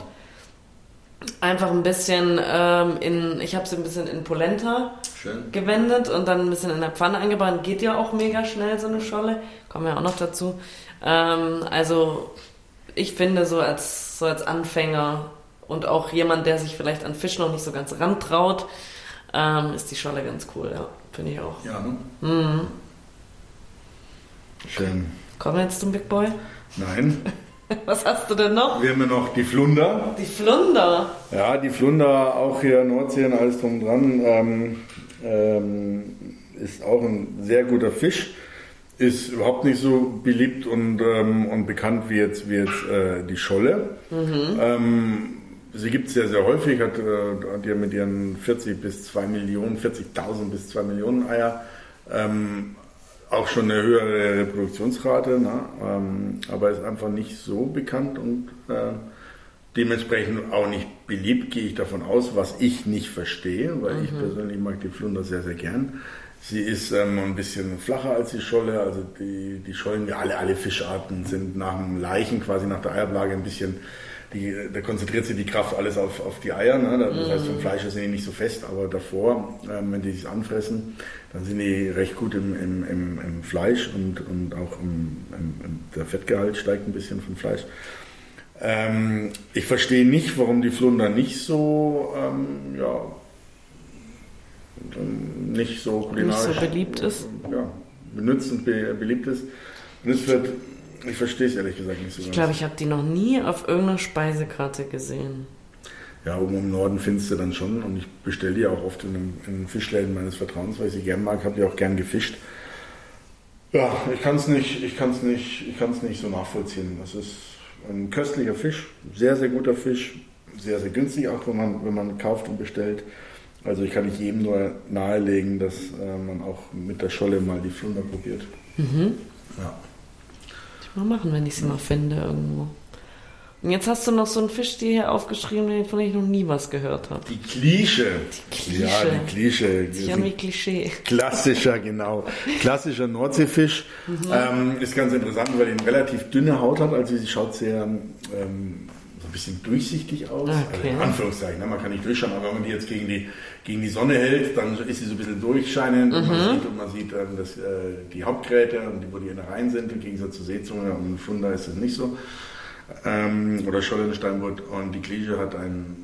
einfach ein bisschen ähm, in, ich habe sie ein bisschen in Polenta Schön. gewendet und dann ein bisschen in der Pfanne angebraten. Geht ja auch mega schnell, so eine Scholle. Kommen wir auch noch dazu. Ähm, also ich finde so als, so als Anfänger und auch jemand, der sich vielleicht an Fisch noch nicht so ganz rantraut, ähm, ist die Scholle ganz cool, ja. Finde ich auch. Ja, ne? Mhm. Schön. Kommen wir jetzt zum Big Boy? Nein. Was hast du denn noch? Wir haben ja noch die Flunder. Die Flunder? Ja, die Flunder, auch hier in Nordsee und alles drum dran, ähm, ähm, ist auch ein sehr guter Fisch. Ist überhaupt nicht so beliebt und, ähm, und bekannt wie jetzt, wie jetzt äh, die Scholle. Mhm. Ähm, sie gibt es sehr, sehr häufig, hat, äh, hat ja mit ihren 40 bis 2 Millionen, 40.000 bis 2 Millionen Eier ähm, auch schon eine höhere Reproduktionsrate, ne? ähm, aber ist einfach nicht so bekannt und äh, dementsprechend auch nicht beliebt, gehe ich davon aus, was ich nicht verstehe, weil mhm. ich persönlich mag die Flunder sehr, sehr gern. Sie ist ähm, ein bisschen flacher als die Scholle. Also die, die Schollen, alle, alle Fischarten sind nach dem Leichen, quasi nach der Eiablage ein bisschen, die, da konzentriert sich die Kraft alles auf, auf die Eier. Ne? Das heißt, vom Fleisch sind die nicht so fest, aber davor, ähm, wenn die sich anfressen, dann sind die recht gut im, im, im, im Fleisch und, und auch der Fettgehalt steigt ein bisschen vom Fleisch. Ähm, ich verstehe nicht, warum die Flunder nicht so, ähm, ja, nicht so kulinarisch nicht so beliebt ist. Ja, benutzt und be beliebt ist. Benutzt wird, ich verstehe es ehrlich gesagt nicht so Ich glaube, ich habe die noch nie auf irgendeiner Speisekarte gesehen. Ja, oben im Norden findest du dann schon und ich bestelle die auch oft in einem, in einem Fischläden meines Vertrauens, weil ich sie gern mag, habe die auch gern gefischt. Ja, ich kann es nicht, ich kann's nicht, ich kann's nicht so nachvollziehen. Das ist ein köstlicher Fisch, sehr, sehr guter Fisch, sehr, sehr günstig, auch wenn man, wenn man kauft und bestellt. Also ich kann nicht jedem nur nahelegen, dass äh, man auch mit der Scholle mal die Flunder probiert. Mhm. Ja. Ich mal machen, wenn ich sie mal finde irgendwo. Und jetzt hast du noch so einen Fisch dir hier aufgeschrieben, von dem ich noch nie was gehört habe. Die Klische. Die Klische. Ja, die Klische. Wie Klischee. Klassischer, genau. Klassischer Nordseefisch. Mhm. Ähm, ist ganz interessant, weil er eine relativ dünne Haut hat. Also sie schaut sehr ähm, so ein bisschen durchsichtig aus. Okay. Also in Anführungszeichen, ne? man kann nicht durchschauen, aber wenn man die jetzt gegen die, gegen die Sonne hält, dann ist sie so ein bisschen durchscheinend mhm. und man sieht, und man sieht ähm, dass, äh, die Hauptgräte, wo die Innereien sind, im Gegensatz zur Seezunge und Funder ist das nicht so ähm, oder Schollensteinbutt und die Klische hat ein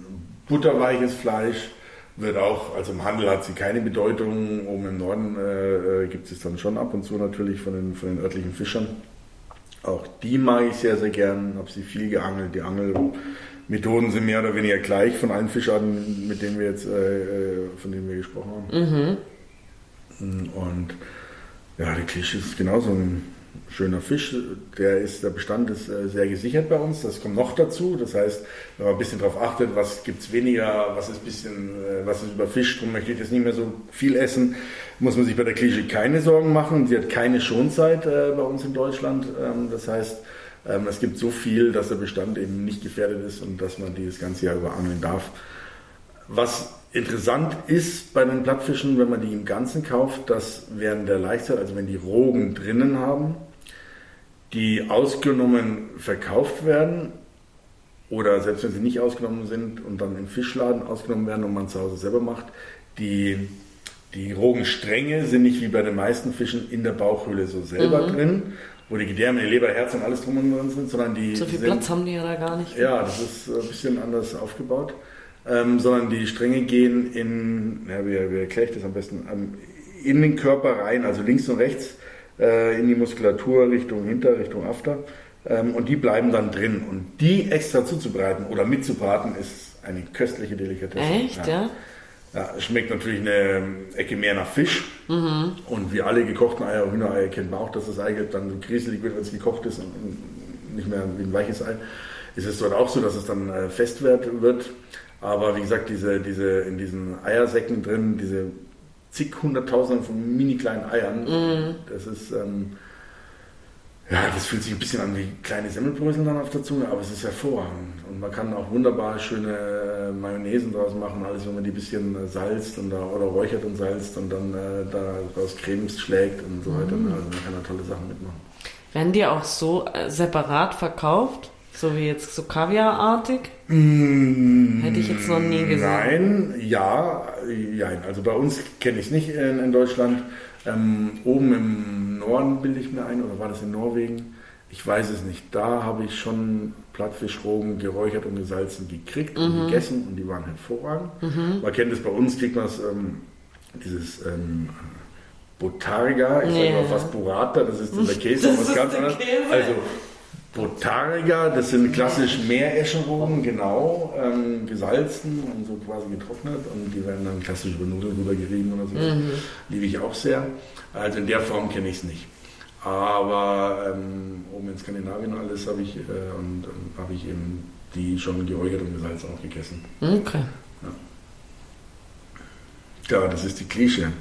butterweiches Fleisch, wird auch, also im Handel hat sie keine Bedeutung, oben im Norden äh, äh gibt es dann schon ab und zu natürlich von den, von den örtlichen Fischern. Auch die mag ich sehr, sehr gern, habe sie viel geangelt. Die Angelmethoden sind mehr oder weniger gleich von allen Fischarten, mit denen wir jetzt, äh, äh von denen wir gesprochen haben. Mhm. Und ja, die Klische ist genauso ein schöner Fisch. Der, ist, der Bestand ist äh, sehr gesichert bei uns. Das kommt noch dazu. Das heißt, wenn man ein bisschen darauf achtet, was gibt es weniger, was ist, bisschen, äh, was ist überfischt, darum möchte ich jetzt nicht mehr so viel essen, muss man sich bei der Klische keine Sorgen machen. Sie hat keine Schonzeit äh, bei uns in Deutschland. Ähm, das heißt, ähm, es gibt so viel, dass der Bestand eben nicht gefährdet ist und dass man die das ganze Jahr über angeln darf. Was interessant ist bei den Plattfischen, wenn man die im Ganzen kauft, dass während der Laichzeit, also wenn die Rogen drinnen haben, die ausgenommen verkauft werden oder selbst wenn sie nicht ausgenommen sind und dann im Fischladen ausgenommen werden und man zu Hause selber macht, die, die Rogenstränge sind nicht wie bei den meisten Fischen in der Bauchhöhle so selber mhm. drin, wo die Gedärme, die Leber, Herz und alles drum und dran sind, sondern die. So viel sind, Platz haben die ja da gar nicht. Ja, das ist ein bisschen anders aufgebaut. Ähm, sondern die Stränge gehen in, ja, wie, wie erkläre ich das am besten, ähm, in den Körper rein, also links und rechts äh, in die Muskulatur Richtung Hinter, Richtung After. Ähm, und die bleiben dann drin. Und die extra zuzubereiten oder mitzubraten ist eine köstliche Delikatesse. Echt, ja? ja? ja schmeckt natürlich eine Ecke mehr nach Fisch. Mhm. Und wie alle gekochten Eier, Hühnereier kennt man auch, dass das Eigelb dann so grieselig wird, wenn es gekocht ist und nicht mehr wie ein weiches Ei. Ist es dort auch so, dass es dann äh, fest wird. Aber wie gesagt, diese, diese, in diesen Eiersäcken drin, diese zig hunderttausenden von mini kleinen Eiern. Mm. Das ist, ähm, ja, das fühlt sich ein bisschen an wie kleine Semmelbrösel dann auf der Zunge, aber es ist hervorragend. Und man kann auch wunderbar schöne äh, Mayonnaisen draus machen, alles, wenn man die ein bisschen äh, salzt und da, oder räuchert und salzt und dann äh, daraus Cremes schlägt und so weiter. Mm. Also man kann da tolle Sachen mitmachen. Werden die auch so äh, separat verkauft? So wie jetzt so Kaviarartig? Mm, Hätte ich jetzt noch nie gesehen. Nein, ja, ja. Also bei uns kenne ich es nicht in, in Deutschland. Ähm, oben im Norden bilde ich mir ein, oder war das in Norwegen? Ich weiß es nicht. Da habe ich schon Plattfischrogen geräuchert und gesalzen gekriegt mhm. und gegessen und die waren hervorragend. Mhm. Man kennt es bei uns, kriegt man es, ähm, dieses ähm, Botarga, ich yeah. sage mal fast Burrata, das ist der Käse, das was ganz anderes. Also Botariger, das sind klassisch Meereschenrogen, genau, ähm, gesalzen und so quasi getrocknet und die werden dann klassisch über Nudeln rübergerieben oder so. Mhm. Liebe ich auch sehr. Also in der Form kenne ich es nicht. Aber ähm, oben in Skandinavien alles habe ich, äh, und, und habe ich eben die schon geräuchert und gesalzen auch gegessen. Okay. Ja. ja, das ist die Klische.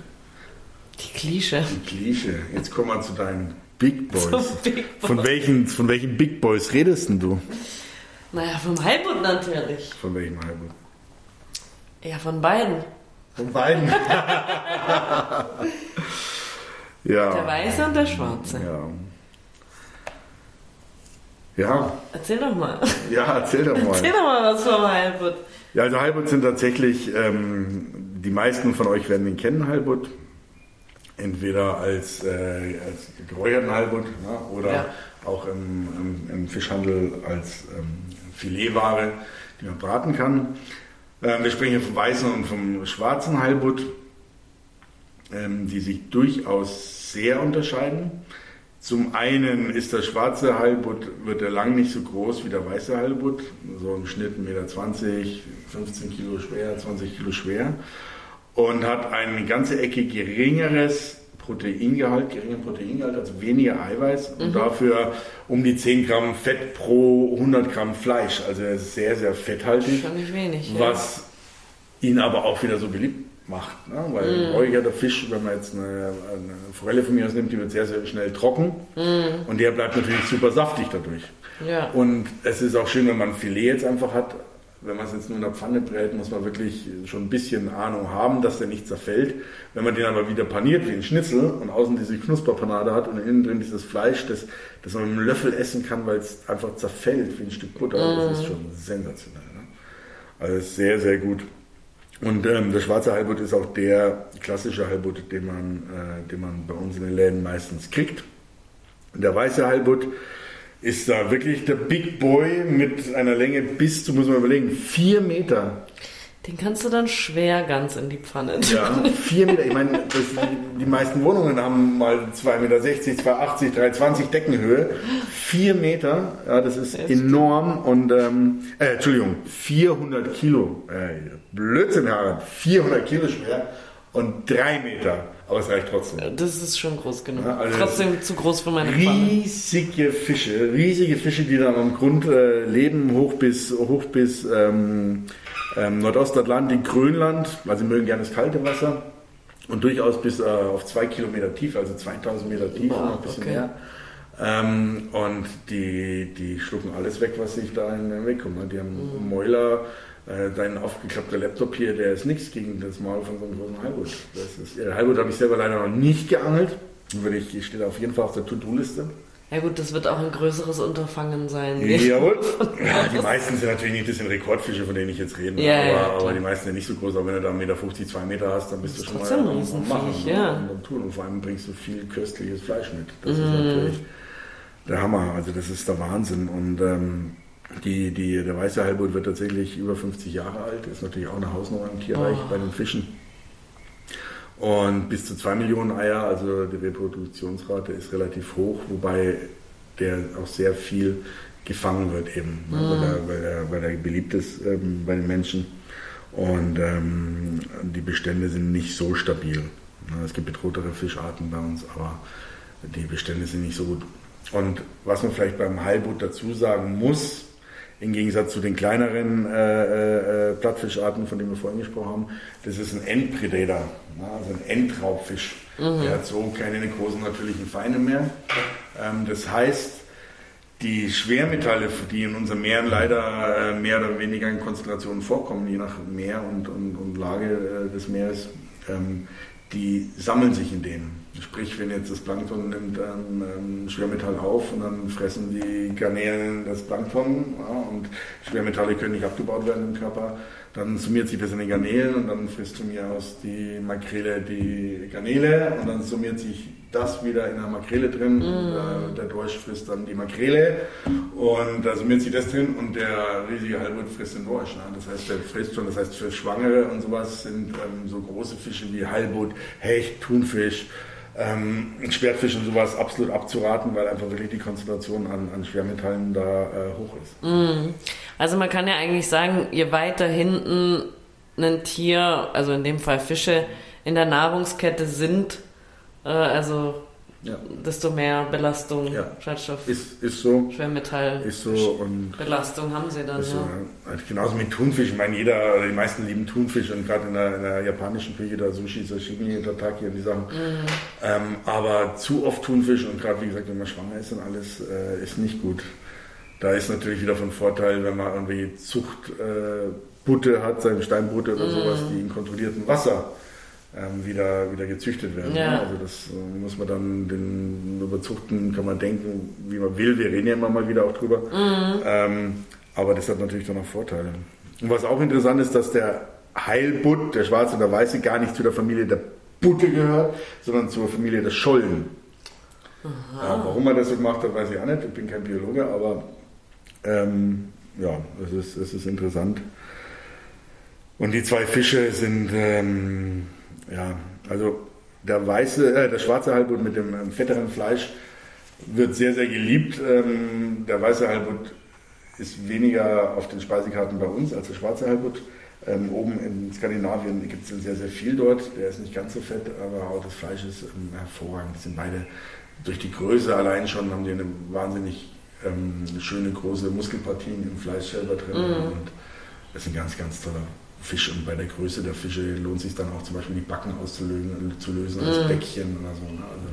Die Klische. Die Klische. Jetzt kommen wir zu deinen Big Boys. Big Boys. Von, welchen, von welchen Big Boys redest denn du? Naja, vom Heilbutt natürlich. Von welchem Heilbutt? Ja, von beiden. Von beiden. Ja. Der weiße und der schwarze. Ja. Ja, Erzähl doch mal. ja, erzähl doch mal. Erzähl doch mal was vom Heilbutt. Ja, also Halbut sind tatsächlich, ähm, die meisten von euch werden ihn kennen, Halbut. Entweder als, äh, als geräucherten Halbut ne, oder Ja. auch im, im, im Fischhandel als ähm, Filetware, die man braten kann. Ähm, wir sprechen hier vom weißen und vom schwarzen Halbut, ähm, die sich durchaus sehr unterscheiden. Zum einen ist der schwarze Halbut, wird er lang nicht so groß wie der weiße Halbut, so im Schnitt 1,20 Meter, 15 Kilo schwer, 20 Kilo schwer und hat eine ganze Ecke geringeres Proteingehalt, geringen Proteingehalt, also weniger Eiweiß und dafür um die 10 Gramm Fett pro 100 Gramm Fleisch, also er ist sehr, sehr fetthaltig Schon nicht wenig. was ihn aber auch wieder so beliebt macht. Ne? Weil Mhm. räucherter Fisch, wenn man jetzt eine, eine Forelle von mir aus nimmt, die wird sehr, sehr schnell trocken Mhm. und der bleibt natürlich super saftig dadurch. Ja. ja. Und es ist auch schön, wenn man ein Filet jetzt einfach hat. Wenn man es jetzt nur in der Pfanne brät, muss man wirklich schon ein bisschen Ahnung haben, dass der nicht zerfällt. Wenn man den aber wieder paniert wie ein Schnitzel und außen diese Knusperpanade hat und innen drin dieses Fleisch, das, das man mit einem Löffel essen kann, weil es einfach zerfällt wie ein Stück Butter, das ist schon sensationell. Ne? Also sehr, sehr gut. Und ähm, der schwarze Halbut ist auch der klassische Halbut, den man, äh, den man bei uns in den Läden meistens kriegt. Und der weiße Halbut ist da wirklich der Big Boy mit einer Länge bis zu, muss man überlegen, vier Meter. Den kannst du dann schwer ganz in die Pfanne tun. Ja, vier Meter. Ich meine, die, meisten Wohnungen haben mal 2,60 Meter, 2,80, 3,20 Deckenhöhe. Vier Meter, ja, das ist Das enorm. Und, ähm, äh, Entschuldigung, 400 Kilo. Äh, Blödsinn, Harald. 400 Kilo schwer und drei Meter. Aber es reicht trotzdem. Das ist schon groß genug. Ja, also Trotzdem zu groß für meine Pfanne. Riesige Fische, riesige Fische, die dann am Grund äh, leben, hoch bis, hoch bis ähm, ähm, Nordostatlantik, Grönland, weil sie mögen gerne das kalte Wasser und durchaus bis äh, auf zwei Kilometer tief, also 2000 Meter tief, noch ein bisschen okay. mehr. Ähm, und die, die schlucken alles weg, was sich da in den Weg kommt. Die haben Mhm. Mäuler, dein aufgeklappter Laptop hier, der ist nichts gegen das Maul von so einem großen Halbut. Das ist, äh, Halbut habe ich selber leider noch nicht geangelt. Würde ich, steht auf jeden Fall auf der To-Do-Liste. Ja gut, das wird auch ein größeres Unterfangen sein. Jawohl. Ja, die meisten sind natürlich nicht, das sind Rekordfische, von denen ich jetzt rede. Ja, aber, ja, aber die meisten sind nicht so groß. Aber wenn du da 1,50 Meter, 2 Meter hast, dann bist du schon mal ein Machen, ja. Und Tun. Und vor allem bringst du viel köstliches Fleisch mit. Das Mhm. ist natürlich der Hammer. Also das ist der Wahnsinn. Und ähm, die, die, der weiße Halbut wird tatsächlich über 50 Jahre alt. Ist natürlich auch eine Hausnummer im Tierreich Oh. bei den Fischen. Und bis zu 2 Millionen Eier, also die Reproduktionsrate ist relativ hoch, wobei der auch sehr viel gefangen wird eben, ne, weil, er, weil, er, weil er beliebt ist ähm, bei den Menschen. Und ähm, die Bestände sind nicht so stabil. Ne, Es gibt bedrohtere Fischarten bei uns, aber die Bestände sind nicht so gut. Und was man vielleicht beim Heilbutt dazu sagen muss, im Gegensatz zu den kleineren äh, äh, Plattfischarten, von denen wir vorhin gesprochen haben, das ist ein Endpredator, ne? also ein Endraubfisch. Der hat so keine großen natürlichen Feinde mehr. Ähm, das heißt, die Schwermetalle, die in unseren Meeren leider äh, mehr oder weniger in Konzentrationen vorkommen, je nach Meer und, und, und Lage äh, des Meeres, ähm, die sammeln sich in denen. Sprich, wenn jetzt das Plankton nimmt ein ähm, Schwermetall auf und dann fressen die Garnelen das Plankton ja, und Schwermetalle können nicht abgebaut werden im Körper, dann summiert sich das in den Garnelen und dann frisst von mir aus die Makrele die Garnele und dann summiert sich das wieder in der Makrele drin. Und, äh, der Dorsch frisst dann die Makrele und da summiert sich das drin und der riesige Halbut frisst den Dorsch. Ne? Das heißt, der frisst schon, das heißt für Schwangere und sowas sind ähm, so große Fische wie Halbut, Hecht, Thunfisch, ähm, Schwertfisch und sowas absolut abzuraten, weil einfach wirklich die Konzentration an, an Schwermetallen da äh, hoch ist. Also man kann ja eigentlich sagen, je weiter hinten ein Tier, also in dem Fall Fische, in der Nahrungskette sind, äh, also Ja. desto mehr Belastung, Ja. Schadstoff, Ist, ist so, Schwermetall, ist so und Belastung haben sie dann, so, ja. Also Genauso mit Thunfisch. Ich meine, jeder, die meisten lieben Thunfisch und gerade in der, in der japanischen Küche, da Sushi, Sashimi, Tataki und die Sachen. Ähm, aber zu oft Thunfisch und gerade wie gesagt, wenn man schwanger ist und alles, äh, ist nicht gut. Da ist natürlich wieder von Vorteil, wenn man irgendwie Zuchtbutte äh, hat, seine Steinbutte oder sowas, die in kontrolliertem Wasser ähm, wieder, wieder gezüchtet werden. Ja. Also das äh, muss man dann, den Überzuchten kann man denken, wie man will. Wir reden ja immer mal wieder auch drüber. Mhm. Ähm, aber das hat natürlich dann auch Vorteile. Und was auch interessant ist, dass der Heilbutt, der schwarze und der weiße, gar nicht zu der Familie der Butte gehört, sondern zur Familie der Schollen. Ja, warum er das so gemacht hat, weiß ich auch nicht. Ich bin kein Biologe, aber ähm, ja, es ist, es ist interessant. Und die zwei Fische sind, ähm, ja, also der weiße, äh, der schwarze Halbut mit dem ähm, fetteren Fleisch wird sehr, sehr geliebt. Ähm, der weiße Halbut ist weniger auf den Speisekarten bei uns als der schwarze Halbut. Ähm, oben in Skandinavien gibt es sehr, sehr viel dort. Der ist nicht ganz so fett, aber auch das Fleisch ist ähm, hervorragend. Die sind beide durch die Größe allein schon, haben die eine wahnsinnig ähm, schöne große Muskelpartien im Fleisch selber drin. Und das ist ein ganz, ganz toller Fisch. Und bei der Größe der Fische lohnt es sich dann auch zum Beispiel die Backen auszulösen, zu lösen als Bäckchen oder so. ne? Also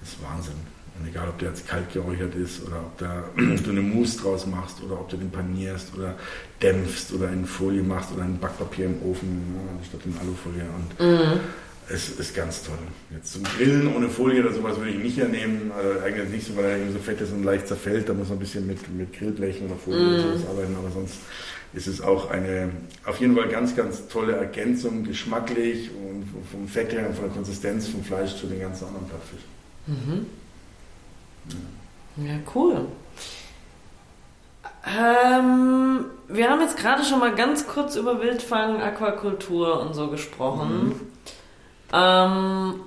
das ist Wahnsinn. Und egal, ob der jetzt kalt geräuchert ist oder ob, da, du eine Mousse draus machst oder ob du den panierst oder dämpfst oder in Folie machst oder in Backpapier im Ofen ja, anstatt in Alufolie. Und es ist ganz toll. Jetzt zum Grillen ohne Folie oder sowas würde ich nicht hernehmen. Also eigentlich nicht so, weil er eben so fett ist und leicht zerfällt. Da muss man ein bisschen mit, mit Grillblechen oder Folie oder sowas arbeiten. Aber sonst ist es auch eine auf jeden Fall ganz, ganz tolle Ergänzung, geschmacklich und vom Fett her und von der Konsistenz vom Fleisch zu den ganzen anderen Plattfischen. Ja, cool. Ähm, wir haben jetzt gerade schon mal ganz kurz über Wildfang, Aquakultur und so gesprochen. Ähm,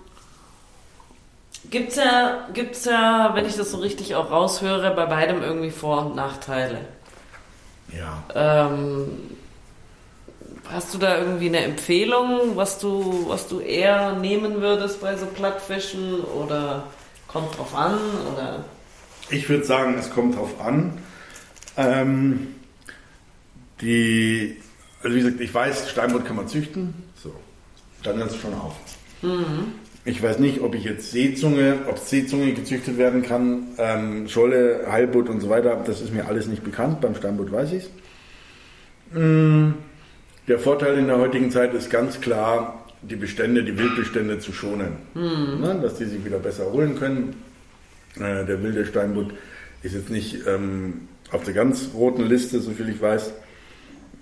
gibt's ja, gibt's ja, wenn ich das so richtig auch raushöre, bei beidem irgendwie Vor- und Nachteile. Ja. Ähm, hast du da irgendwie eine Empfehlung, was du, was du eher nehmen würdest bei so Plattfischen oder kommt drauf an oder? Ich würde sagen, es kommt drauf an. Ähm, die, also wie gesagt, ich weiß, Steinbutt kann man züchten. So, dann hört es schon auf. Ich weiß nicht, ob ich jetzt Seezunge, ob Seezunge gezüchtet werden kann, ähm, Scholle, Heilbutt und so weiter. Das ist mir alles nicht bekannt. Beim Steinbutt weiß ich es. Der Vorteil in der heutigen Zeit ist ganz klar, die Bestände, die Wildbestände zu schonen. Ne, dass die sich wieder besser erholen können. Äh, der wilde Steinbutt ist jetzt nicht ähm, auf der ganz roten Liste, soviel ich weiß.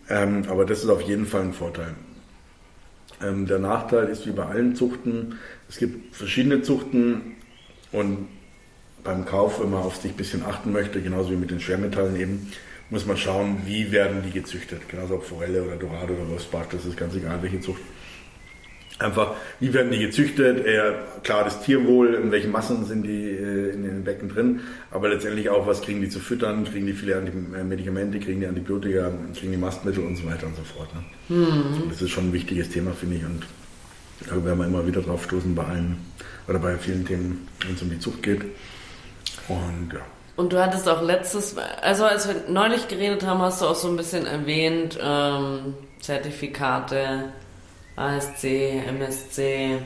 Ähm, aber das ist auf jeden Fall ein Vorteil. Ähm, der Nachteil ist wie bei allen Zuchten, es gibt verschiedene Zuchten und beim Kauf, wenn man auf sich ein bisschen achten möchte, genauso wie mit den Schwermetallen eben, muss man schauen, wie werden die gezüchtet. Genauso ob Forelle oder Dorado oder Wolfsbach, das ist ganz egal, welche Zucht. Einfach, wie werden die gezüchtet? Eher klar das Tierwohl, in welchen Massen sind die äh, in den Becken drin, aber letztendlich auch, was kriegen die zu füttern, kriegen die viele äh, Medikamente, kriegen die Antibiotika, kriegen die Mastmittel und so weiter und so fort. Ne? Das ist schon ein wichtiges Thema, finde ich, und da werden wir immer wieder drauf stoßen bei allen oder bei vielen Themen, wenn es um die Zucht geht. Und ja. Und du hattest auch letztes, also als wir neulich geredet haben, hast du auch so ein bisschen erwähnt, ähm, Zertifikate, ASC, MSC,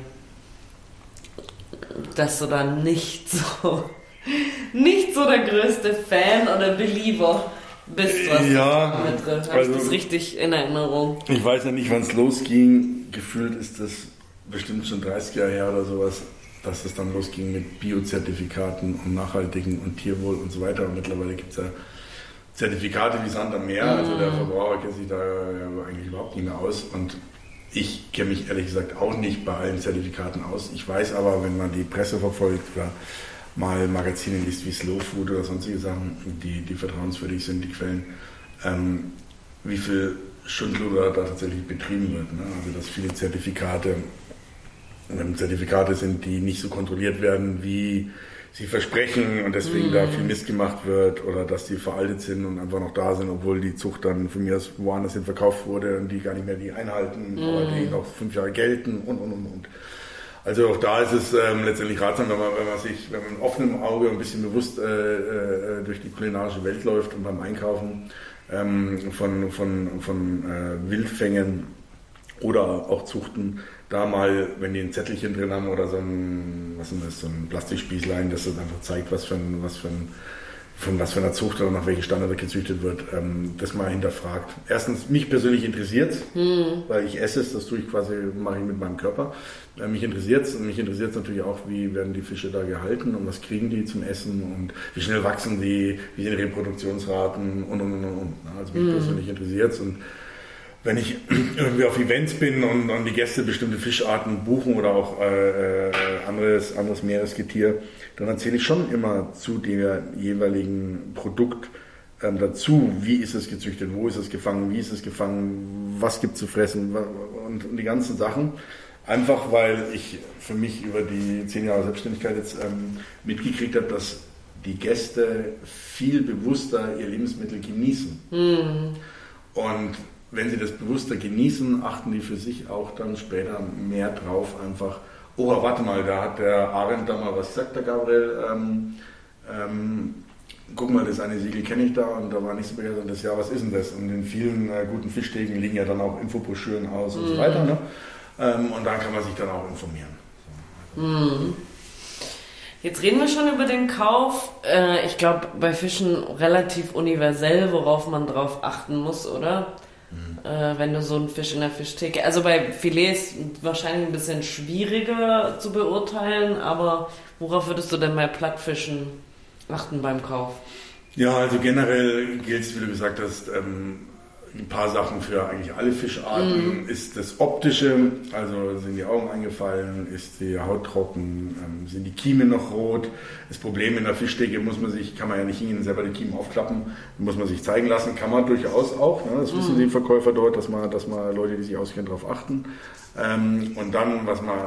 dass du da nicht so, nicht so der größte Fan oder Believer bist, was Ja, das betrifft. Habe also- das richtig in Erinnerung? Ich weiß ja nicht, wann es losging. Gefühlt ist das bestimmt schon 30 Jahre her oder sowas, dass es dann losging mit Biozertifikaten und nachhaltigen und Tierwohl und so weiter. Und mittlerweile gibt es ja Zertifikate wie Sand am Meer. Also der Verbraucher kennt sich da ja eigentlich überhaupt nicht mehr aus. Und ich kenne mich ehrlich gesagt auch nicht bei allen Zertifikaten aus. Ich weiß aber, wenn man die Presse verfolgt oder mal Magazine liest wie Slow Food oder sonstige Sachen, die, die vertrauenswürdig sind, die Quellen, ähm, wie viel Schundluder da tatsächlich betrieben wird. Ne? Also dass viele Zertifikate ähm, Zertifikate sind, die nicht so kontrolliert werden, wie sie versprechen und deswegen da viel Mist gemacht wird oder dass die veraltet sind und einfach noch da sind, obwohl die Zucht dann von mir aus woanders hin verkauft wurde und die gar nicht mehr die einhalten, aber die noch fünf Jahre gelten und und und und. Also auch da ist es ähm, letztendlich ratsam, wenn man, wenn man sich, wenn man mit offenem Auge ein bisschen bewusst äh, äh, durch die kulinarische Welt läuft und beim Einkaufen ähm, von, von, von äh, Wildfängen oder auch Zuchten, da mal, wenn die ein Zettelchen drin haben oder so ein, was ist das, so ein Plastikspießlein, das das einfach zeigt, was für ein, was für ein von was für einer Zucht oder nach welchen Standard gezüchtet wird, ähm, das mal hinterfragt. Erstens, mich persönlich interessiert es, mhm. weil ich esse es, das tue ich quasi, mache ich mit meinem Körper. Äh, mich interessiert es und mich interessiert es natürlich auch, wie werden die Fische da gehalten und was kriegen die zum Essen und wie schnell wachsen die, wie sind die Reproduktionsraten und und und und. Also mich mhm. persönlich interessiert es und wenn ich irgendwie auf Events bin und, und die Gäste bestimmte Fischarten buchen oder auch äh, äh, anderes, anderes Meeresgetier, dann erzähle ich schon immer zu dem jeweiligen Produkt ähm, dazu, wie ist es gezüchtet, wo ist es gefangen, wie ist es gefangen, was gibt es zu fressen und, und, die ganzen Sachen. Einfach weil ich für mich über die zehn Jahre Selbstständigkeit jetzt ähm, mitgekriegt habe, dass die Gäste viel bewusster ihr Lebensmittel genießen. Mhm. Und wenn sie das bewusster genießen, achten die für sich auch dann später mehr drauf, einfach, oh, warte mal, da hat der Arendt da mal was gesagt, der Gabriel, ähm, ähm, guck mal, das eine Siegel kenne ich da und da war nicht so begeistert, das ja, was ist denn das? Und in vielen äh, guten Fischstegen liegen ja dann auch Infobroschüren aus und so mhm. weiter. Ne? Ähm, und dann kann man sich dann auch informieren. So, mm. Jetzt reden wir schon über den Kauf. Äh, ich glaube, bei Fischen relativ universell, worauf man drauf achten muss, oder? Äh, wenn du so einen Fisch in der Fischtheke. Also bei Filets wahrscheinlich ein bisschen schwieriger zu beurteilen, aber worauf würdest du denn bei Plattfischen achten beim Kauf? Ja, also generell gilt es, wie du gesagt hast, ähm, ein paar Sachen für eigentlich alle Fischarten. Mm. Ist das Optische, also sind die Augen eingefallen, ist die Haut trocken, ähm, sind die Kiemen noch rot. Das Problem in der Fischtheke muss man sich, kann man ja nicht hingehen, selber die Kiemen aufklappen, muss man sich zeigen lassen, kann man durchaus auch. Ne? Das mm. wissen die Verkäufer dort, dass man, dass man Leute, die sich auskennen, darauf achten. Ähm, und dann, was man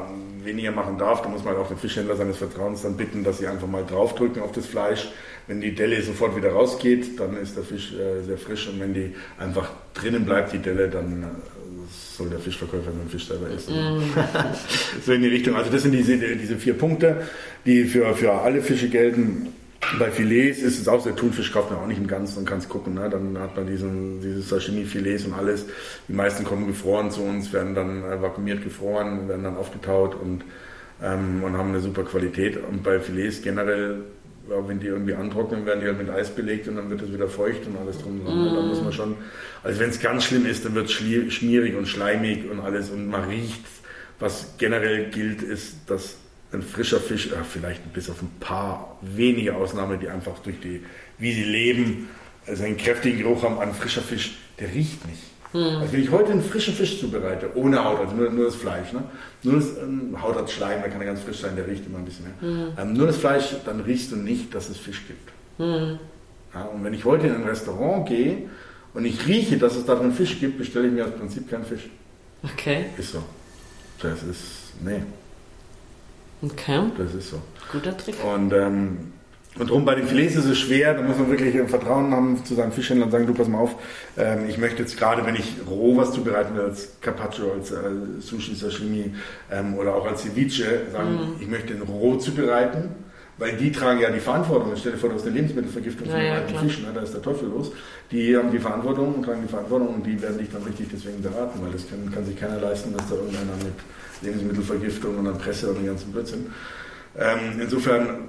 weniger machen darf, da muss man halt auch den Fischhändler seines Vertrauens dann bitten, dass sie einfach mal draufdrücken auf das Fleisch wenn die Delle sofort wieder rausgegeht, dann ist der Fisch äh, sehr frisch und wenn die einfach drinnen bleibt, die Delle, dann äh, soll der Fischverkäufer den Fisch selber essen. Mm. so in die Richtung. Also das sind diese, diese vier Punkte, die für, für alle Fische gelten. Bei Filets ist es auch so, der Thunfisch kauft man auch nicht im Ganzen und kann es gucken. Ne? Dann hat man diesen, dieses Sashimi-Filets und alles. Die meisten kommen gefroren zu uns, werden dann äh, vakuumiert gefroren, werden dann aufgetaut und, ähm, und haben eine super Qualität. Und bei Filets generell wenn die irgendwie antrocknen, werden die halt mit Eis belegt und dann wird es wieder feucht und alles drum. Mm. Da muss man schon, also wenn es ganz schlimm ist, dann wird es schmierig und schleimig und alles und man riecht. Was generell gilt, ist, dass ein frischer Fisch, äh, vielleicht bis auf ein paar wenige Ausnahmen, die einfach durch die, wie sie leben, also einen kräftigen Geruch haben, ein frischer Fisch, der riecht nicht. Hm. Also wenn ich heute einen frischen Fisch zubereite, ohne Haut, also nur, nur das Fleisch, ne? nur das ähm, Haut hat Schleim, da kann er ganz frisch sein, der riecht immer ein bisschen mehr. Hm. Ähm, nur das Fleisch, dann riechst du nicht, dass es Fisch gibt. Hm. Ja, und wenn ich heute in ein Restaurant gehe und ich rieche, dass es da drin Fisch gibt, bestelle ich mir als Prinzip keinen Fisch. Okay. Ist so. Das ist, nee. Okay. Das ist so. Guter Trick. Und ähm, und darum bei den Filets ist es schwer, da muss man wirklich Vertrauen haben zu seinem Fischhändler und sagen, du pass mal auf, ähm, ich möchte jetzt gerade, wenn ich roh was zubereiten will, als Carpaccio, als äh, Sushi, Sashimi ähm, oder auch als Ceviche, sagen, mm. ich möchte ihn roh zubereiten, weil die tragen ja die Verantwortung. Stell dir vor, du hast eine Lebensmittelvergiftung von ja, alten Fischen, ne? da ist der Teufel los. Die haben die Verantwortung und tragen die Verantwortung und die werden dich dann richtig deswegen beraten, weil das kann, kann sich keiner leisten, dass da irgendeiner mit Lebensmittelvergiftung und dann Presse und den ganzen Blödsinn. Ähm, insofern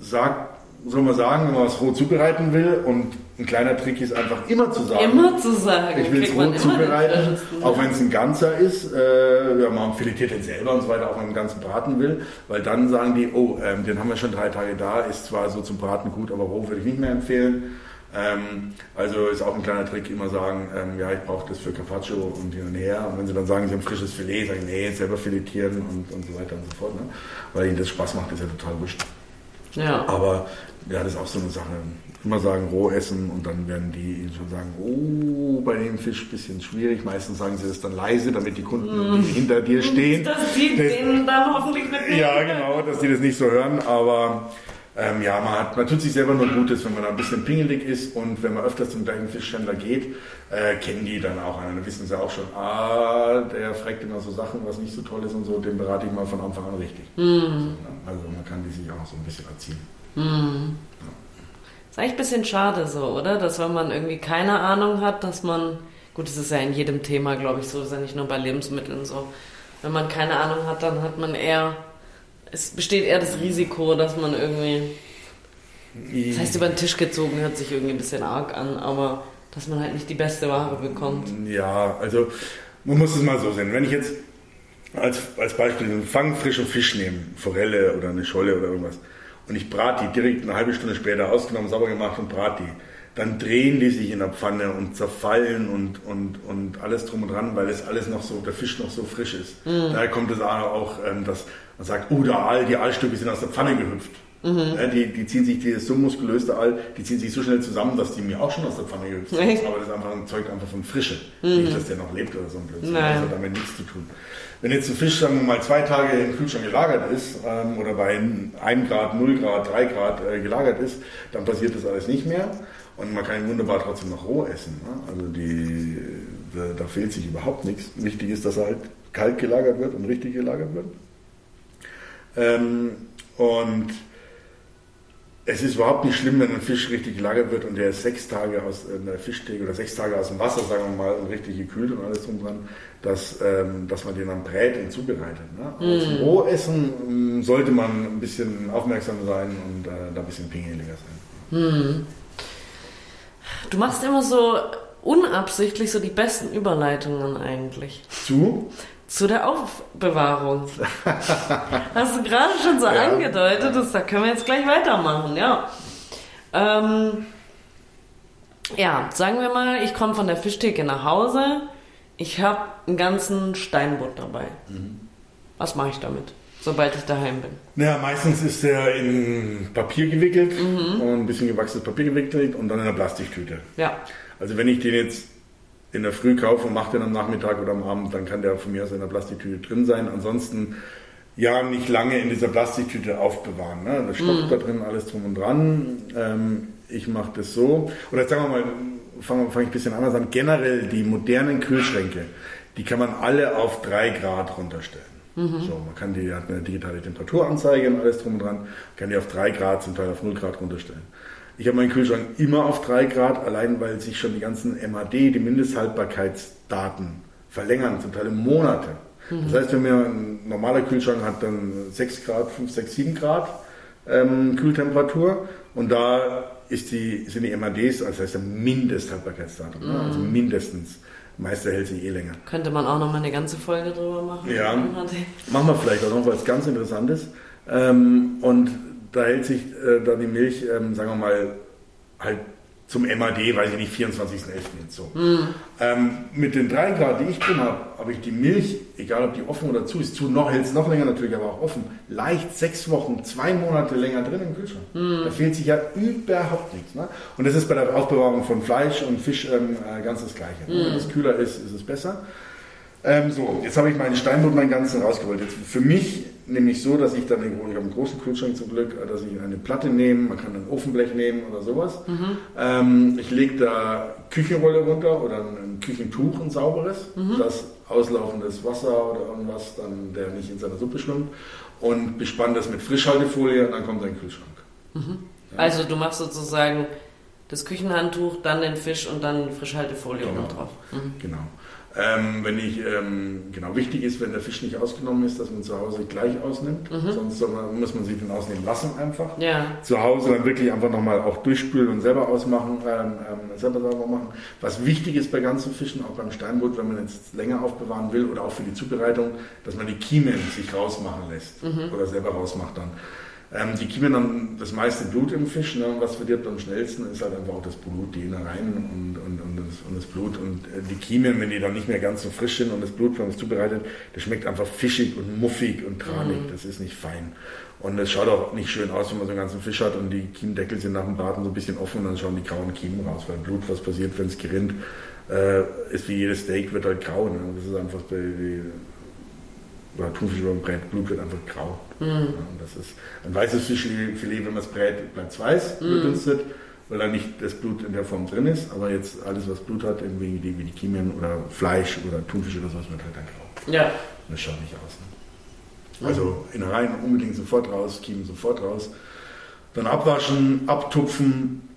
sagt, soll man sagen, wenn man was roh zubereiten will und ein kleiner Trick ist einfach immer zu sagen. Immer zu sagen. Ich will es roh zubereiten, auch wenn es ein ganzer ist. Äh, ja, man filetiert den selber und so weiter, auch wenn man einen ganzen braten will, weil dann sagen die, oh, ähm, den haben wir schon drei Tage da, ist zwar so zum Braten gut, aber roh würde ich nicht mehr empfehlen. Ähm, also ist auch ein kleiner Trick, immer sagen, ähm, ja, ich brauche das für Carpaccio und hin und her. Und wenn sie dann sagen, sie haben frisches Filet, sagen, nee, selber filetieren und, und so weiter und so fort. Ne? Weil ihnen das Spaß macht, ist ja total wurscht. Ja. Aber ja, das ist auch so eine Sache. Immer sagen, roh essen und dann werden die schon sagen, oh, bei dem Fisch ein bisschen schwierig. Meistens sagen sie das dann leise, damit die Kunden, die hinter dir stehen. Dass die das, denen dann hoffentlich mitnehmen. Ja, genau, dass die das nicht so hören. Aber ähm, ja, man, hat, man tut sich selber nur Gutes, wenn man ein bisschen pingelig ist und wenn man öfters zum gleichen Fischhändler geht, äh, kennen die dann auch einen. Dann wissen sie auch schon, ah, der fragt immer so Sachen, was nicht so toll ist und so, den berate ich mal von Anfang an richtig. Mhm. Also man kann die sich auch so ein bisschen erziehen. Mhm. Ja. Ist eigentlich ein bisschen schade so, oder? Dass wenn man irgendwie keine Ahnung hat, dass man, gut, das ist ja in jedem Thema, glaube ich, so, das ist ja nicht nur bei Lebensmitteln so. Wenn man keine Ahnung hat, dann hat man eher es besteht eher das Risiko, dass man irgendwie Das heißt, über den Tisch gezogen hört sich irgendwie ein bisschen arg an, aber dass man halt nicht die beste Ware bekommt. Ja, also man muss es mal so sehen. Wenn ich jetzt als, als Beispiel einen fangfrischen Fisch nehme, Forelle oder eine Scholle oder irgendwas, und ich brate die direkt eine halbe Stunde später ausgenommen, sauber gemacht und brate die, dann drehen die sich in der Pfanne und zerfallen und, und, und alles drum und dran, weil es alles noch so, der Fisch noch so frisch ist. Mhm. Daher kommt es auch, ähm, dass man sagt, oh, der Aal, die Aalstücke sind aus der Pfanne gehüpft. Mhm. Ja, die, die ziehen sich, die ist so muskulös, der Aal, die ziehen sich so schnell zusammen, dass die mir auch schon aus der Pfanne gehüpft sind. Aber das ist einfach ein Zeug einfach von Frische. Mhm. Nicht, dass der noch lebt oder so ein Blödsinn. Das hat damit nichts zu tun. Wenn jetzt ein Fisch, sagen wir mal, zwei Tage im Kühlschrank gelagert ist ähm, oder bei 1 Grad, 0 Grad, 3 Grad äh, gelagert ist, dann passiert das alles nicht mehr. Und man kann ihn wunderbar trotzdem noch roh essen. Ne? Also die, da, da, fehlt sich überhaupt nichts. Wichtig ist, dass er halt kalt gelagert wird und richtig gelagert wird. Ähm, und es ist überhaupt nicht schlimm, wenn ein Fisch richtig gelagert wird und der ist sechs Tage aus äh, der Fischtheke oder sechs Tage aus dem Wasser, sagen wir mal, und richtig gekühlt und alles drum dran, dass, ähm, dass man den dann brät und zubereitet. Ne? Mm. Zum Rohessen ähm, sollte man ein bisschen aufmerksam sein und äh, da ein bisschen pingeliger sein. Mm. Du machst immer so unabsichtlich so die besten Überleitungen eigentlich. Zu? Zu der Aufbewahrung. Hast du gerade schon so ja. angedeutet, dass, da können wir jetzt gleich weitermachen, ja. Ähm, ja, sagen wir mal, ich komme von der Fischtheke nach Hause, ich habe einen ganzen Steinbutt dabei. Mhm. Was mache ich damit? sobald ich daheim bin? Ja, meistens ist der in Papier gewickelt mhm. und ein bisschen gewachsenes Papier gewickelt und dann in einer Plastiktüte. Ja. Also wenn ich den jetzt in der Früh kaufe und mache den am Nachmittag oder am Abend, dann kann der von mir aus in der Plastiktüte drin sein. Ansonsten ja nicht lange in dieser Plastiktüte aufbewahren. Ne? Da stockt mhm. da drin alles drum und dran. Ähm, ich mache das so. Oder jetzt sagen wir mal, fange fang ich ein bisschen anders an. Generell die modernen Kühlschränke, die kann man alle auf 3 Grad runterstellen. Mhm. So, man kann die, hat eine digitale Temperaturanzeige und alles drum und dran, kann die auf 3 Grad, zum Teil auf 0 Grad runterstellen. Ich habe meinen Kühlschrank immer auf 3 Grad, allein weil sich schon die ganzen MAD, die Mindesthaltbarkeitsdaten, verlängern, zum Teil Monate. Mhm. Das heißt, wenn mir ein normaler Kühlschrank hat dann 6 Grad, 5, 6, 7 Grad ähm, Kühltemperatur und da ist die, sind die MADs, also das heißt der Mindesthaltbarkeitsdatum, mhm. ne? also mhm. mindestens Meister hält sich eh länger. Könnte man auch noch mal eine ganze Folge drüber machen. Ja, machen wir vielleicht auch noch was ganz Interessantes. Ähm, und da hält sich äh, dann die Milch, ähm, sagen wir mal, halt zum MAD, weiß ich nicht, 24.11. jetzt so. Mhm. Ähm, mit den 3 Grad, die ich drin habe, habe ich die Milch, egal ob die offen oder zu ist, zu noch hält es noch länger natürlich, aber auch offen, leicht sechs Wochen, zwei Monate länger drin im Kühlschrank. Mhm. Da fehlt sich ja überhaupt nichts. Ne? Und das ist bei der Aufbewahrung von Fleisch und Fisch ähm, äh, ganz das Gleiche. Mhm. Wenn es kühler ist, ist es besser. Ähm, so, jetzt habe ich meinen Steinbutt, meinen ganzen rausgeholt. Jetzt für mich nämlich so, dass ich dann, ich habe einen großen Kühlschrank zum Glück, dass ich eine Platte nehme, man kann ein Ofenblech nehmen oder sowas. Mhm. Ähm, ich lege da Küchenrolle runter oder ein Küchentuch, ein sauberes, mhm. das auslaufendes Wasser oder irgendwas, dann, der nicht in seiner Suppe schwimmt und bespanne das mit Frischhaltefolie und dann kommt ein Kühlschrank. Mhm. Ja. Also du machst sozusagen das Küchenhandtuch, dann den Fisch und dann Frischhaltefolie genau. oben drauf. Mhm. Genau. Ähm, wenn ich, ähm, genau, wichtig ist, wenn der Fisch nicht ausgenommen ist, dass man zu Hause gleich ausnimmt. Mhm. Sonst man, muss man sich den ausnehmen lassen einfach. Ja. Zu Hause dann wirklich einfach nochmal auch durchspülen und selber ausmachen, ähm, ähm, selber sauber machen. Was wichtig ist bei ganzen Fischen, auch beim Steinbutt, wenn man jetzt länger aufbewahren will oder auch für die Zubereitung, dass man die Kiemen sich rausmachen lässt mhm. oder selber rausmacht dann. Ähm, die Kiemen haben das meiste Blut im Fisch. Ne? Was verdirbt am schnellsten ist halt einfach auch das Blut, die Innereien und, und, und, das, und das Blut. Und äh, die Kiemen, wenn die dann nicht mehr ganz so frisch sind und das Blut, wenn man es zubereitet, das schmeckt einfach fischig und muffig und tranig. Mhm. Das ist nicht fein. Und es schaut auch nicht schön aus, wenn man so einen ganzen Fisch hat und die Kiemendeckel sind nach dem Braten so ein bisschen offen und dann schauen die grauen Kiemen raus, weil Blut, was passiert, wenn es gerinnt, äh, ist wie jedes Steak, wird halt grau. Ne? Das ist einfach die, oder Thunfisch über dem Brett, Blut wird einfach grau. Mhm. Ja, das ist ein weißes Fischfilet, wenn man es brät, bleibt es weiß, mhm. dünstet, weil da nicht das Blut in der Form drin ist. Aber jetzt alles, was Blut hat, irgendwie wie die Kiemen oder Fleisch oder Thunfisch oder sowas, wird halt dann grau. Ja. Und das schaut nicht aus. Ne? Also Innereien unbedingt sofort raus, Kiemen sofort raus. Dann abwaschen, abtupfen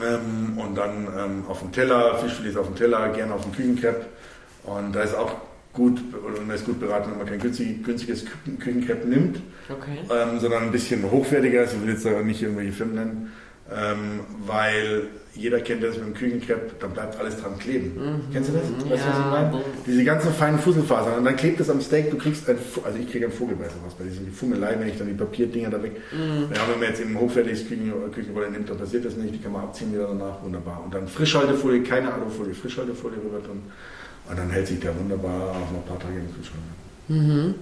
ähm, und dann ähm, auf dem Teller, Fischfilet auf dem Teller, gerne auf dem Küchenkrepp. Und da ist auch gut oder man ist gut beraten, wenn man kein günstig, günstiges Küchenkrepp nimmt, okay. ähm, sondern ein bisschen hochwertiger ist. Ich will jetzt da nicht irgendwelche Firmen nennen. Ähm, weil jeder kennt das mit dem Küchenkrepp, dann bleibt alles dran kleben. Mhm. Kennst du das? Weißt du, was Ja, ich meine? Diese ganzen feinen Fusselfasern. Und dann klebt es am Steak, du kriegst ein, also ich kriege ein Vogelbeißer was bei diesem Fummelei, wenn ich dann die Papierdinger da weg. Mhm. Ja, wenn man jetzt eben ein hochwertiges Küchen, Küchenrolle nimmt, dann passiert das nicht, die kann man abziehen wieder danach, wunderbar. Und dann Frischhaltefolie, keine Alufolie, Frischhaltefolie rüber tun. Und dann hält sich der wunderbar auch noch ein paar Tage im Kühlschrank. Mhm.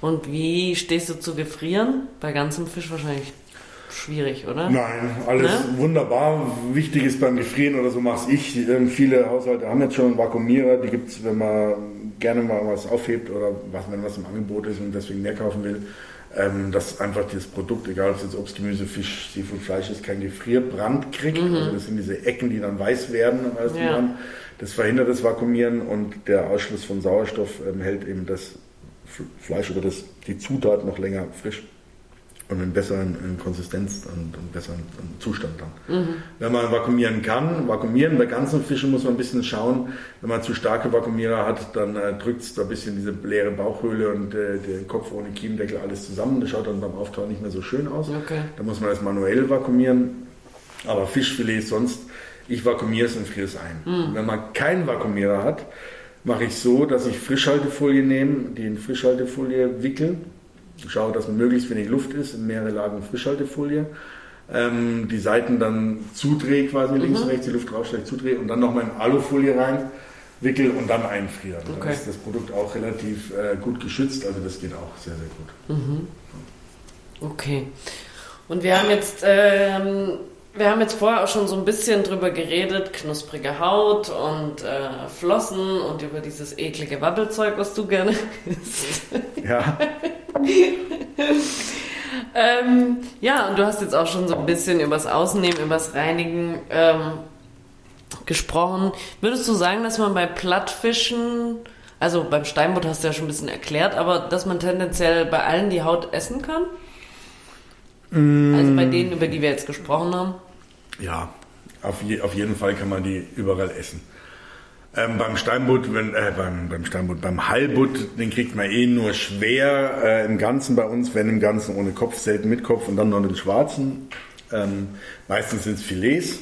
Und wie stehst du zu gefrieren? Bei ganzem Fisch wahrscheinlich schwierig, oder? Nein, alles Ne? wunderbar. Wichtig ist beim Gefrieren oder so mache ich. Ähm, viele Haushalte haben jetzt schon einen Vakuumierer. Die gibt es, wenn man gerne mal was aufhebt oder was, wenn was im Angebot ist und deswegen mehr kaufen will. Ähm, dass einfach das Produkt, egal ob es jetzt Obst, Gemüse, Fisch, Seafood, Fleisch ist, kein Gefrierbrand kriegt. Also das sind diese Ecken, die dann weiß werden und alles Mhm. Ja. Das verhindert das Vakuumieren und der Ausschluss von Sauerstoff ähm, hält eben das Fleisch oder das, die Zutat noch länger frisch und in besseren in Konsistenz und, und besseren Zustand dann. Wenn man vakuumieren kann, vakuumieren bei ganzen Fischen muss man ein bisschen schauen. Wenn man zu starke Vakuumierer hat, dann äh, drückt es da ein bisschen diese leere Bauchhöhle und äh, den Kopf ohne Kiemendeckel alles zusammen. Das schaut dann beim Auftauen nicht mehr so schön aus. Okay. Da muss man das manuell vakuumieren. Aber Fischfilet sonst, ich vakuumiere es und friere es ein. Wenn man keinen Vakuumierer hat, mache ich so, dass ich Frischhaltefolie nehme, die in Frischhaltefolie wickel, schaue, dass möglichst wenig Luft ist, in mehrere Lagen Frischhaltefolie, ähm, die Seiten dann zudrehe quasi links und rechts, die Luft rausschlägt, zudrehe und dann nochmal in Alufolie rein, wickel und dann einfrieren. Dann Okay. ist das Produkt auch relativ äh, gut geschützt, also das geht auch sehr, sehr gut. Okay. Und wir haben jetzt, ähm, wir haben jetzt vorher auch schon so ein bisschen drüber geredet, knusprige Haut und äh, Flossen und über dieses eklige Wabbelzeug, was du gerne isst. Ja. ähm, ja, und du hast jetzt auch schon so ein bisschen übers Ausnehmen, übers Reinigen ähm, gesprochen. Würdest du sagen, dass man bei Plattfischen, also beim Steinbutt hast du ja schon ein bisschen erklärt, aber dass man tendenziell bei allen die Haut essen kann? Also bei denen, über die wir jetzt gesprochen haben? Ja, auf, je, auf jeden Fall kann man die überall essen. Ähm, beim Steinbutt, wenn, äh, beim, beim Steinbutt, beim Heilbutt, den kriegt man eh nur schwer äh, im Ganzen bei uns, wenn im Ganzen ohne Kopf, selten mit Kopf und dann noch den schwarzen. Ähm, meistens sind es Filets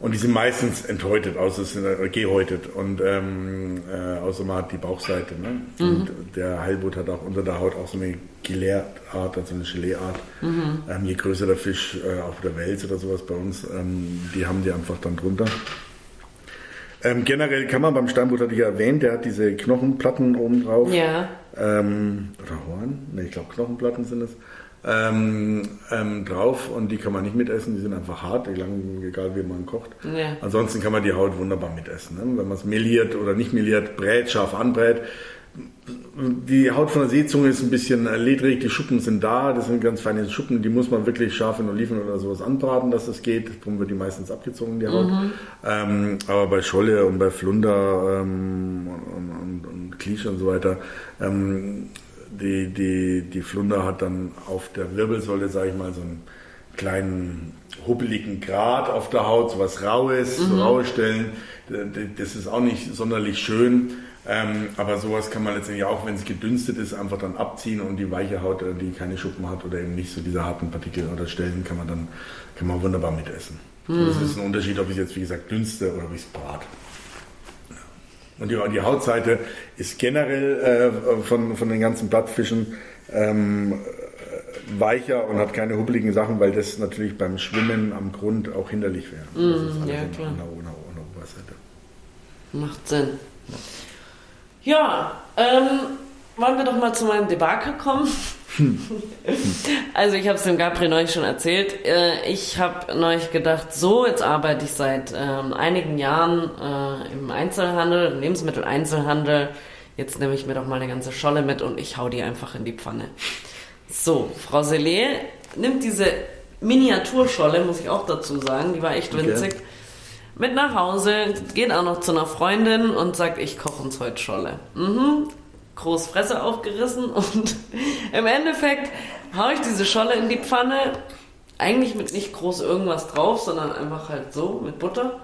und die sind meistens enthäutet, außer es sind äh, gehäutet und ähm, äh, außer man hat die Bauchseite. Ne? Und der Heilbutt hat auch unter der Haut auch so eine Gelee-Art, also eine Gelee-Art. Ähm, je größer der Fisch, äh, auch der Wels oder sowas bei uns, ähm, die haben die einfach dann drunter. Ähm, generell kann man beim Steinbutt, hatte ich ja erwähnt, der hat diese Knochenplatten oben drauf. Ja. Ähm, oder Horn? Ne, ich glaube Knochenplatten sind es. Ähm, ähm, drauf und die kann man nicht mitessen, die sind einfach hart, egal, wie man kocht. Ja. Ansonsten kann man die Haut wunderbar mitessen. Ne? Wenn man es meliert oder nicht meliert, brät, scharf anbrät. Die Haut von der Seezunge ist ein bisschen äh, ledrig, die Schuppen sind da, das sind ganz feine Schuppen, die muss man wirklich scharf in Oliven oder sowas anbraten, dass das geht. Darum wird die meistens abgezogen, die Haut. Ähm, aber bei Scholle und bei Flunder ähm, und, und, und Klische und so weiter, ähm, die, die, die Flunder hat dann auf der Wirbelsäule, sage ich mal, so einen kleinen huppeligen Grat auf der Haut, so was Raues, so raue Stellen. Das ist auch nicht sonderlich schön. Ähm, aber sowas kann man letztendlich auch, wenn es gedünstet ist, einfach dann abziehen und die weiche Haut, äh, die keine Schuppen hat oder eben nicht so diese harten Partikel oder Stellen, kann man dann kann man wunderbar mitessen. Das ist ein Unterschied, ob ich es jetzt wie gesagt dünste oder ob ich es brate. Und die, die Hautseite ist generell äh, von, von den ganzen Blattfischen ähm, äh, weicher und hat keine hubbeligen Sachen, weil das natürlich beim Schwimmen am Grund auch hinderlich wäre. das ist alles ja, klar. Der, an der Oberseite. Macht Sinn. Ja, ähm, wollen wir doch mal zu meinem Debakel kommen. Also ich habe es dem Gabriel neulich schon erzählt. Äh, ich habe neulich gedacht, so, jetzt arbeite ich seit ähm, einigen Jahren äh, im Einzelhandel, im Lebensmitteleinzelhandel. Jetzt nehme ich mir doch mal eine ganze Scholle mit und ich hau die einfach in die Pfanne. So, Frau Selé nimmt diese Miniaturscholle, muss ich auch dazu sagen, die war echt Okay. winzig, mit nach Hause, geht auch noch zu einer Freundin und sagt, ich koche uns heute Scholle. Mhm. Groß Fresse aufgerissen und im Endeffekt haue ich diese Scholle in die Pfanne, eigentlich mit nicht groß irgendwas drauf, sondern einfach halt so mit Butter.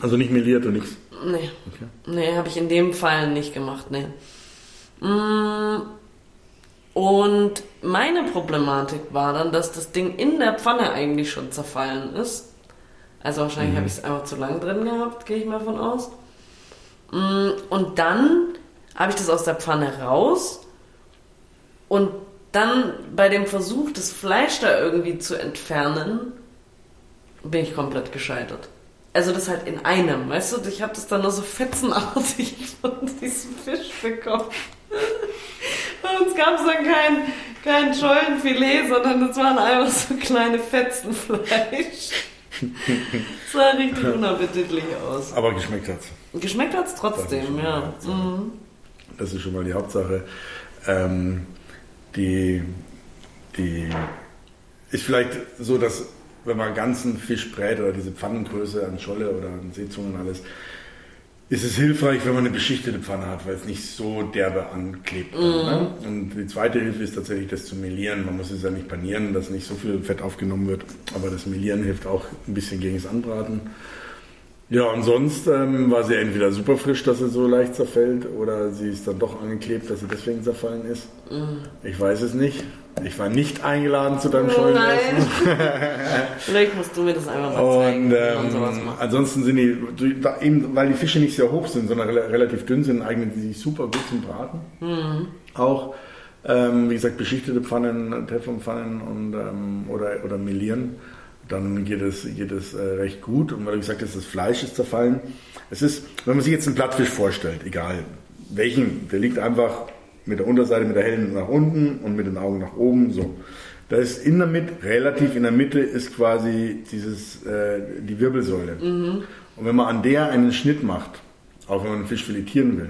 Also nicht meliert und nichts. Nee, Okay. nee, habe ich in dem Fall nicht gemacht, nee. Mm, Und meine Problematik war dann, dass das Ding in der Pfanne eigentlich schon zerfallen ist. Also wahrscheinlich Mhm. habe ich es einfach zu lang drin gehabt, gehe ich mal von aus. Mm, Und dann habe ich das aus der Pfanne raus und dann bei dem Versuch, das Fleisch da irgendwie zu entfernen, bin ich komplett gescheitert. Also das halt in einem, weißt du? Ich habe das dann nur so fetzenartig von diesem Fisch bekommen. Bei uns gab es dann kein, kein Schollenfilet, sondern das waren einfach so kleine Fetzen Fleisch. Das sah richtig unappetitlich aus. Aber geschmeckt hat's. Geschmeckt hat es trotzdem, ja. Hauptsache. Mhm. Das ist schon mal die Hauptsache. Ähm, die, die ist vielleicht so, dass wenn man ganzen Fisch brät oder diese Pfannengröße an Scholle oder an Seezungen und alles, ist es hilfreich, wenn man eine beschichtete Pfanne hat, weil es nicht so derbe anklebt. dann, Ne? Und die zweite Hilfe ist tatsächlich das zu melieren. Man muss es ja nicht panieren, dass nicht so viel Fett aufgenommen wird, aber das Melieren hilft auch ein bisschen gegen das Anbraten. Ja, und sonst ähm, war sie entweder super frisch, dass sie so leicht zerfällt, oder sie ist dann doch angeklebt, dass sie deswegen zerfallen ist. Ich weiß es nicht. Ich war nicht eingeladen zu deinem Oh Schollenessen. nein. Vielleicht musst du mir das einfach mal zeigen, Und sowas ähm, macht. ansonsten sind die, da, eben, weil die Fische nicht sehr hoch sind, sondern rela- relativ dünn sind, eignen die sich super gut zum Braten. Mhm. Auch, ähm, wie gesagt, beschichtete Pfannen, Teflonpfannen und, ähm, oder, oder melieren. Dann geht es, geht es äh, recht gut. Und weil du gesagt hast, das Fleisch ist zerfallen. Es ist, wenn man sich jetzt einen Plattfisch vorstellt, egal welchen, der liegt einfach mit der Unterseite, mit der hellen nach unten und mit den Augen nach oben, so. Da ist in der Mitte, relativ in der Mitte ist quasi dieses, äh, die Wirbelsäule. Und wenn man an der einen Schnitt macht, auch wenn man einen Fisch filetieren will,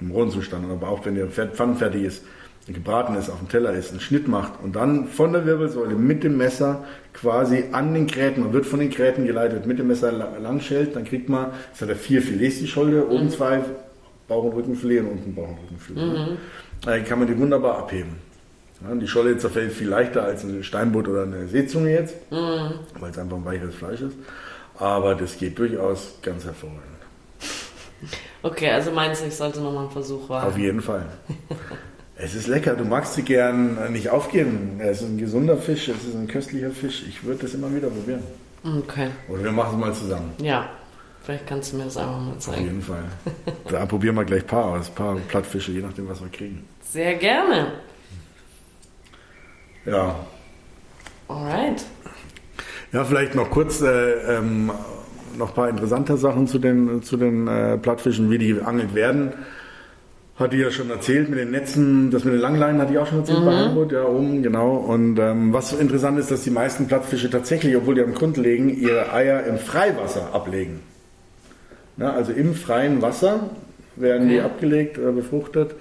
im rohen Zustand, aber auch wenn der Pferd- pfannenfertig ist, gebraten ist, auf dem Teller ist, einen Schnitt macht und dann von der Wirbelsäule mit dem Messer quasi an den Gräten, man wird von den Gräten geleitet, mit dem Messer la- lang schält, dann kriegt man, es hat er vier Filets die Scholde, oben zwei Bauch- und Rückenfilet und unten Bauch- und Rückenfilet. Dann kann man die wunderbar abheben. Ja, die Scholle zerfällt viel leichter als ein Steinbutt oder eine Seezunge jetzt, weil es einfach ein weicheres Fleisch ist. Aber das geht durchaus ganz hervorragend. Okay, also meinst du, ich sollte nochmal einen Versuch Auf wagen? jeden Fall. Es ist lecker, du magst sie gern nicht aufgeben. Es ist ein gesunder Fisch, es ist ein köstlicher Fisch. Ich würde das immer wieder probieren. Okay, Oder wir machen es mal zusammen. ja. Vielleicht kannst du mir das einfach mal Auf zeigen. jeden Fall. Da probieren wir gleich ein paar aus, ein paar Plattfische, je nachdem, was wir kriegen. Sehr gerne. Ja, Alright. ja vielleicht noch kurz äh, ähm, noch ein paar interessante Sachen zu den, zu den äh, Plattfischen, wie die geangelt werden. Hatte ich ja schon erzählt mit den Netzen, das mit den Langleinen hatte ich auch schon erzählt bei Hamburg, ja, oben, genau. Und ähm, was so interessant ist, dass die meisten Plattfische tatsächlich, obwohl die am Grund liegen, ihre Eier im Freiwasser ablegen. Ja, also im freien Wasser werden die Okay. abgelegt oder befruchtet.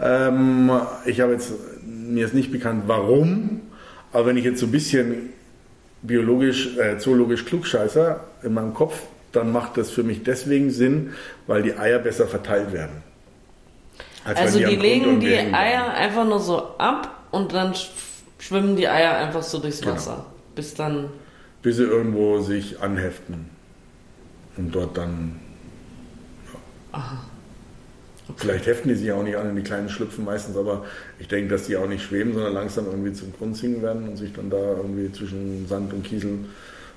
Ähm, ich habe jetzt, mir ist nicht bekannt, warum, aber wenn ich jetzt so ein bisschen biologisch, äh, zoologisch klugscheißer in meinem Kopf, dann macht das für mich deswegen Sinn, weil die Eier besser verteilt werden. Als Also die Grund legen die Eier einfach nur so ab und dann sch schwimmen die Eier einfach so durchs Genau. Wasser. Bis dann. bis sie irgendwo sich anheften und dort dann. Ja. Vielleicht heften die sich auch nicht an in die kleinen Schlüpfen meistens, aber ich denke, dass die auch nicht schweben, sondern langsam irgendwie zum Grund sinken werden und sich dann da irgendwie zwischen Sand und Kiesel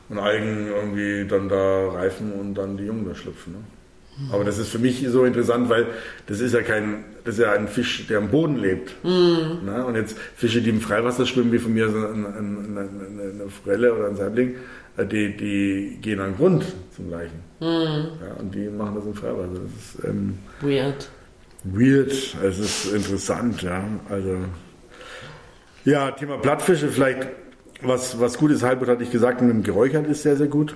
und Algen irgendwie dann da reifen und dann die Jungen da schlüpfen. Ne? Aber das ist für mich so interessant, weil das ist ja kein, das ist ja ein Fisch, der am Boden lebt. Ne? Und jetzt Fische, die im Freiwasser schwimmen, wie von mir so ein, ein, eine, eine Forelle oder ein Saibling, äh, die, die gehen an den Grund zum Gleichen. Ja, und die machen das im Freiwasser. Das ist ähm, Weird. weird, es ist interessant, ja. Also ja, Thema Plattfische, vielleicht was, was gut ist, Halbut hatte ich gesagt, mit dem geräuchert ist sehr, sehr gut.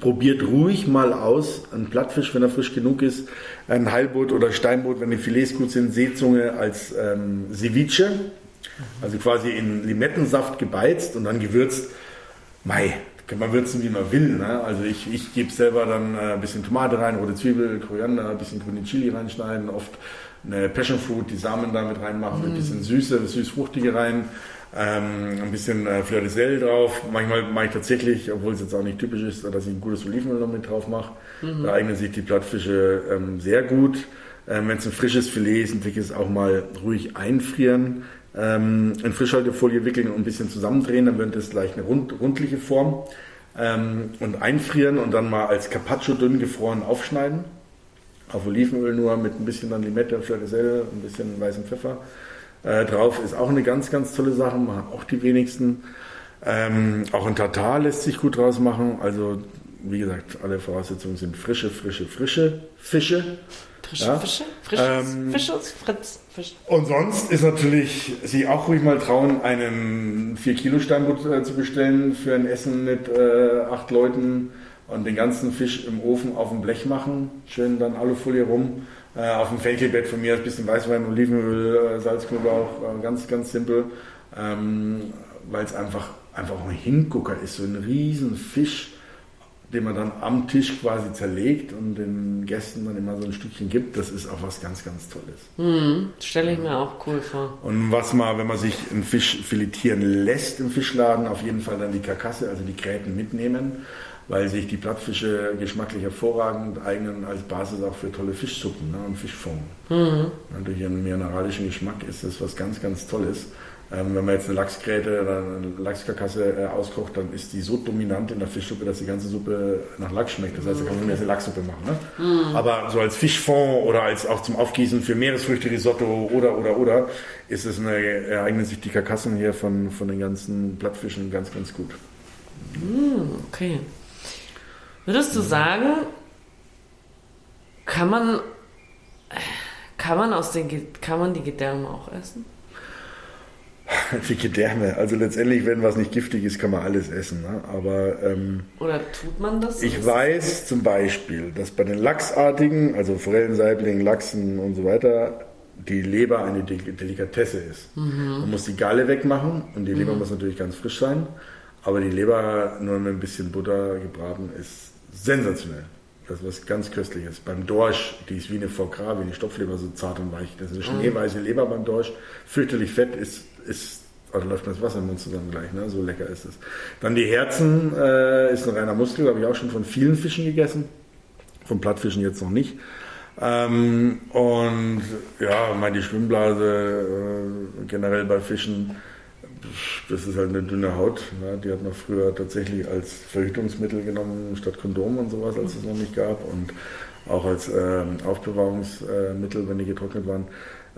Probiert ruhig mal aus, ein Plattfisch, wenn er frisch genug ist, ein Heilboot oder Steinboot, wenn die Filets gut sind, Seezunge als ähm, Ceviche, also quasi in Limettensaft gebeizt und dann gewürzt. Mai, kann man würzen, wie man will. Ne? Also ich, ich gebe selber dann äh, ein bisschen Tomate rein, rote Zwiebel, Koriander, ein bisschen grüne Chili reinschneiden, oft eine Passion Fruit, die Samen damit reinmachen, ein bisschen Süße, süß-fruchtige rein, ähm, ein bisschen äh, Fleur de Sel drauf. Manchmal mache ich tatsächlich, obwohl es jetzt auch nicht typisch ist, dass ich ein gutes Olivenöl noch mit drauf mache. Da eignen sich die Plattfische ähm, sehr gut. Ähm, Wenn es ein frisches Filet ist, ein dickes, auch mal ruhig einfrieren. ähm, in Frischhaltefolie wickeln und ein bisschen zusammendrehen, dann wird das gleich eine rund, rundliche Form ähm, und einfrieren und dann mal als Carpaccio dünn gefroren aufschneiden. Auf Olivenöl nur mit ein bisschen dann Limette, Fleur ein bisschen weißem Pfeffer äh, drauf. Ist auch eine ganz, ganz tolle Sache, machen auch die wenigsten. Ähm, auch ein Tartar lässt sich gut draus machen. Also, wie gesagt, alle Voraussetzungen sind frische, frische, frische Fische. Frische ja? Fische? Frisches, ähm, Fisches, Fritz, Fisch. Und sonst ist natürlich, sich auch ruhig mal trauen, einen 4-Kilo-Steinbutt äh, zu bestellen für ein Essen mit äh, acht Leuten und den ganzen Fisch im Ofen auf dem Blech machen. Schön dann Alufolie rum. Äh, auf dem Fenkelbett von mir ein bisschen Weißwein, Olivenöl, äh, Salz, Knoblauch, äh, ganz, ganz simpel. Ähm, Weil es einfach, einfach ein Hingucker ist, so ein riesen Fisch den man dann am Tisch quasi zerlegt und den Gästen dann immer so ein Stückchen gibt, das ist auch was ganz, ganz Tolles. Mhm, Stelle ich mir auch cool vor. Und was mal, wenn man sich einen Fisch filetieren lässt im Fischladen, auf jeden Fall dann die Karkasse, also die Gräten mitnehmen, weil sich die Plattfische geschmacklich hervorragend eignen als Basis auch für tolle Fischsuppen ne, und Fischfond. Mhm. durch ihren mineralischen Geschmack ist das was ganz, ganz Tolles. Ähm, wenn man jetzt eine Lachsgräte oder eine Lachskarkasse äh, auskocht, dann ist die so dominant in der Fischsuppe, dass die ganze Suppe nach Lachs schmeckt. Das heißt, da kann man mehr eine Lachssuppe machen. Ne? Mm. Aber so als Fischfond oder als auch zum Aufgießen für Meeresfrüchte, Risotto oder, oder, oder, ist es eine, ereignen sich die Karkassen hier von, von den ganzen Plattfischen ganz, ganz gut. Mm, okay. Würdest du sagen, kann man, kann man aus den, kann man die Gedärme auch essen? Die Gedärme. Also letztendlich, wenn was nicht giftig ist, kann man alles essen. Ne? Aber ähm, oder tut man das? Ich weiß zum Beispiel, dass bei den Lachsartigen, also Forellen, Saiblingen, Lachsen und so weiter, die Leber eine Delikatesse ist. Mhm. Man muss die Galle wegmachen und die Leber mhm. muss natürlich ganz frisch sein. Aber die Leber nur mit ein bisschen Butter gebraten ist sensationell. Das ist was ganz Köstliches. Beim Dorsch, die ist wie eine Foie wie eine Stopfleber, so zart und weich. Das ist eine mhm. schneeweiße Leber beim Dorsch. Fürchterlich fett, ist ist, also läuft mir das Wasser im Mund zusammen gleich, ne? so lecker ist es. Dann die Herzen äh, ist ein reiner Muskel, habe ich auch schon von vielen Fischen gegessen, von Plattfischen jetzt noch nicht. Ähm, und ja, meine die Schwimmblase äh, generell bei Fischen, das ist halt eine dünne Haut. Ne? Die hat man früher tatsächlich als Verhütungsmittel genommen statt Kondom und sowas, als es noch nicht gab. Und auch als äh, Aufbewahrungsmittel, wenn die getrocknet waren.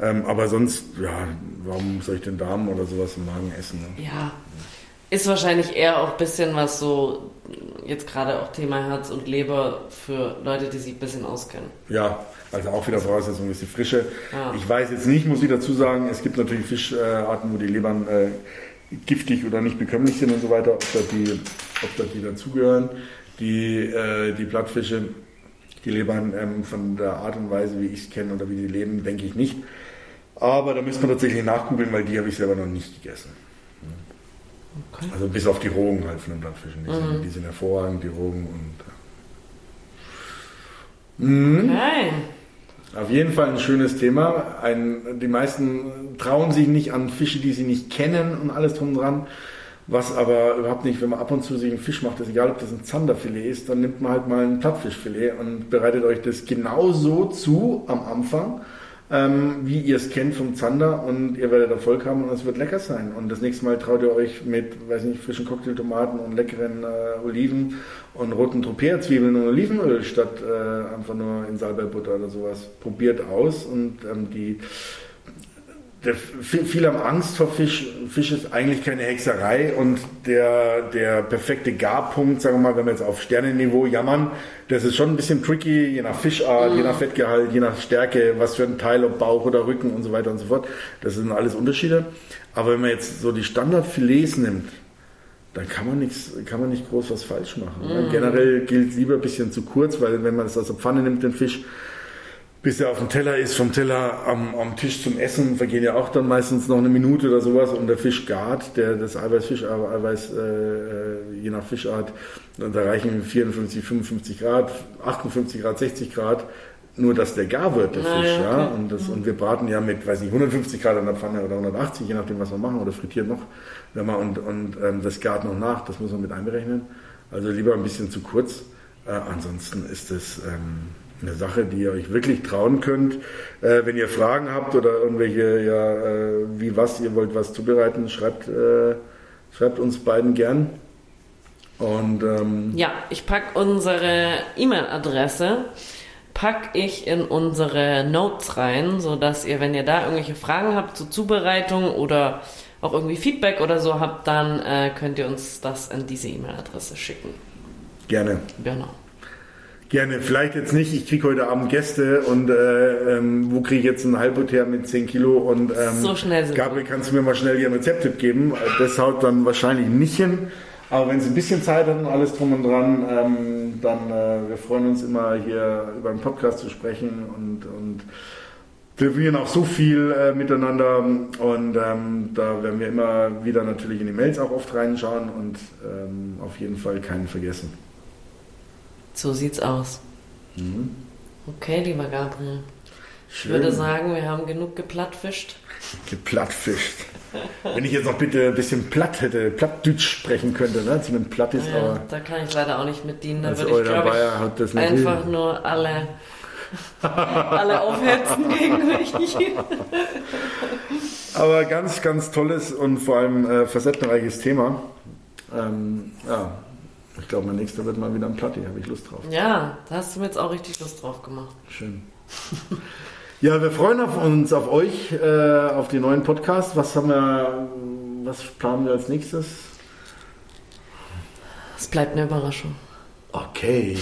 Ähm, aber sonst, ja, warum soll ich den Darm oder sowas im Magen essen? Ne? Ja, ist wahrscheinlich eher auch ein bisschen was so, jetzt gerade auch Thema Herz und Leber für Leute, die sich ein bisschen auskennen. Ja, also auch wieder Voraussetzung ist die Frische. Ja. Ich weiß jetzt nicht, muss ich dazu sagen, es gibt natürlich Fischarten, wo die Lebern äh, giftig oder nicht bekömmlich sind und so weiter, ob da die, ob da die dazugehören. Die, äh, die Plattfische, die Lebern ähm, von der Art und Weise, wie ich es kenne oder wie die leben, denke ich nicht. Aber da müsste man tatsächlich nachgoogeln, weil die habe ich selber noch nicht gegessen. Okay. Also bis auf die Rogen halt von den Blattfischen. Die, mhm. sind, die sind, hervorragend, die Rogen und. Äh. Okay. Auf jeden Fall ein schönes Thema. Ein, die meisten trauen sich nicht an Fische, die sie nicht kennen und alles drum dran. Was aber überhaupt nicht, wenn man ab und zu sich einen Fisch macht, ist egal, ob das ein Zanderfilet ist, dann nimmt man halt mal ein Plattfischfilet und bereitet euch das genauso zu am Anfang ähm, wie ihr es kennt vom Zander und ihr werdet Erfolg haben und es wird lecker sein. Und das nächste Mal traut ihr euch mit, weiß nicht, frischen Cocktailtomaten und leckeren äh, Oliven und roten Tropeerzwiebeln und Olivenöl statt äh, einfach nur in Salbeibutter oder sowas. Probiert aus und ähm, die der, viele haben Angst vor Fisch. Fisch ist eigentlich keine Hexerei und der, der perfekte Garpunkt, sagen wir mal, wenn wir jetzt auf Sternenniveau jammern, das ist schon ein bisschen tricky, je nach Fischart, mhm. je nach Fettgehalt, je nach Stärke, was für ein Teil, ob Bauch oder Rücken und so weiter und so fort. Das sind alles Unterschiede. Aber wenn man jetzt so die Standardfilets nimmt, dann kann man nichts, kann man nicht groß was falsch machen. Mhm. Generell gilt lieber ein bisschen zu kurz, weil wenn man es aus der Pfanne nimmt, den Fisch, bis er auf dem Teller ist, vom Teller am, am, Tisch zum Essen, vergehen ja auch dann meistens noch eine Minute oder sowas und der Fisch gart, der, das Eiweiß, Fisch, Eiweiß, äh, äh, je nach Fischart, da reichen 54, 55 Grad, 58 Grad, 60 Grad, nur dass der gar wird, der Fisch, ja, ja, und, das, und wir braten ja mit, weiß nicht, 150 Grad in der Pfanne oder 180, je nachdem, was wir machen, oder frittieren noch, wenn man, und, und ähm, das gart noch nach, das muss man mit einberechnen, also lieber ein bisschen zu kurz, äh, ansonsten ist es, ähm, eine Sache, die ihr euch wirklich trauen könnt. Äh, wenn ihr Fragen habt oder irgendwelche, ja, äh, wie was, ihr wollt was zubereiten, schreibt, äh, schreibt uns beiden gern. Und ähm, Ja, ich pack unsere E-Mail-Adresse pack ich in unsere Notes rein, so dass ihr, wenn ihr da irgendwelche Fragen habt zur Zubereitung oder auch irgendwie Feedback oder so habt, dann äh, könnt ihr uns das an diese E-Mail-Adresse schicken. gerne. Genau. Gerne, vielleicht jetzt nicht, ich kriege heute Abend Gäste und äh, ähm, wo kriege ich jetzt einen Halbut her mit 10 Kilo? Und ähm, So schnell sind Gabriel, kannst du mir mal schnell hier einen Rezepttipp geben? Das haut dann wahrscheinlich nicht hin, aber wenn Sie ein bisschen Zeit hatten, alles drum und dran, ähm, dann äh, wir freuen uns immer hier über einen Podcast zu sprechen und, und telefonieren auch so viel äh, miteinander. Und ähm, da werden wir immer wieder natürlich in die Mails auch oft reinschauen und ähm, auf jeden Fall keinen vergessen. So sieht's aus. Mhm. Okay, lieber Gabriel. Ich Schön. würde sagen, wir haben genug geplattfischt. geplattfischt. Wenn ich jetzt noch bitte ein bisschen platt hätte, Plattdeutsch sprechen könnte, ne? zu einem Platt ist, Ja, aber da kann ich leider auch nicht mit dienen. Da würde ich, glaube Bayer hat das ich, nicht einfach hin. nur alle, alle aufhetzen gegen mich. Aber ganz, ganz tolles und vor allem äh, facettenreiches Thema. Ähm, ja, ich glaube, mein nächster wird mal wieder ein Platti, habe ich Lust drauf. Ja, da hast du mir jetzt auch richtig Lust drauf gemacht. Schön. Ja, wir freuen auf uns, auf euch, äh, auf die neuen Podcasts. Was haben wir, was planen wir als nächstes? Es bleibt eine Überraschung. Okay,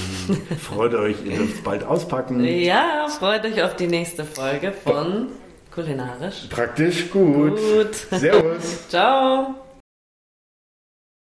freut euch, ihr dürft bald auspacken. Ja, freut euch auf die nächste Folge von Kulinarisch. Praktisch gut. Gut. Servus. Ciao.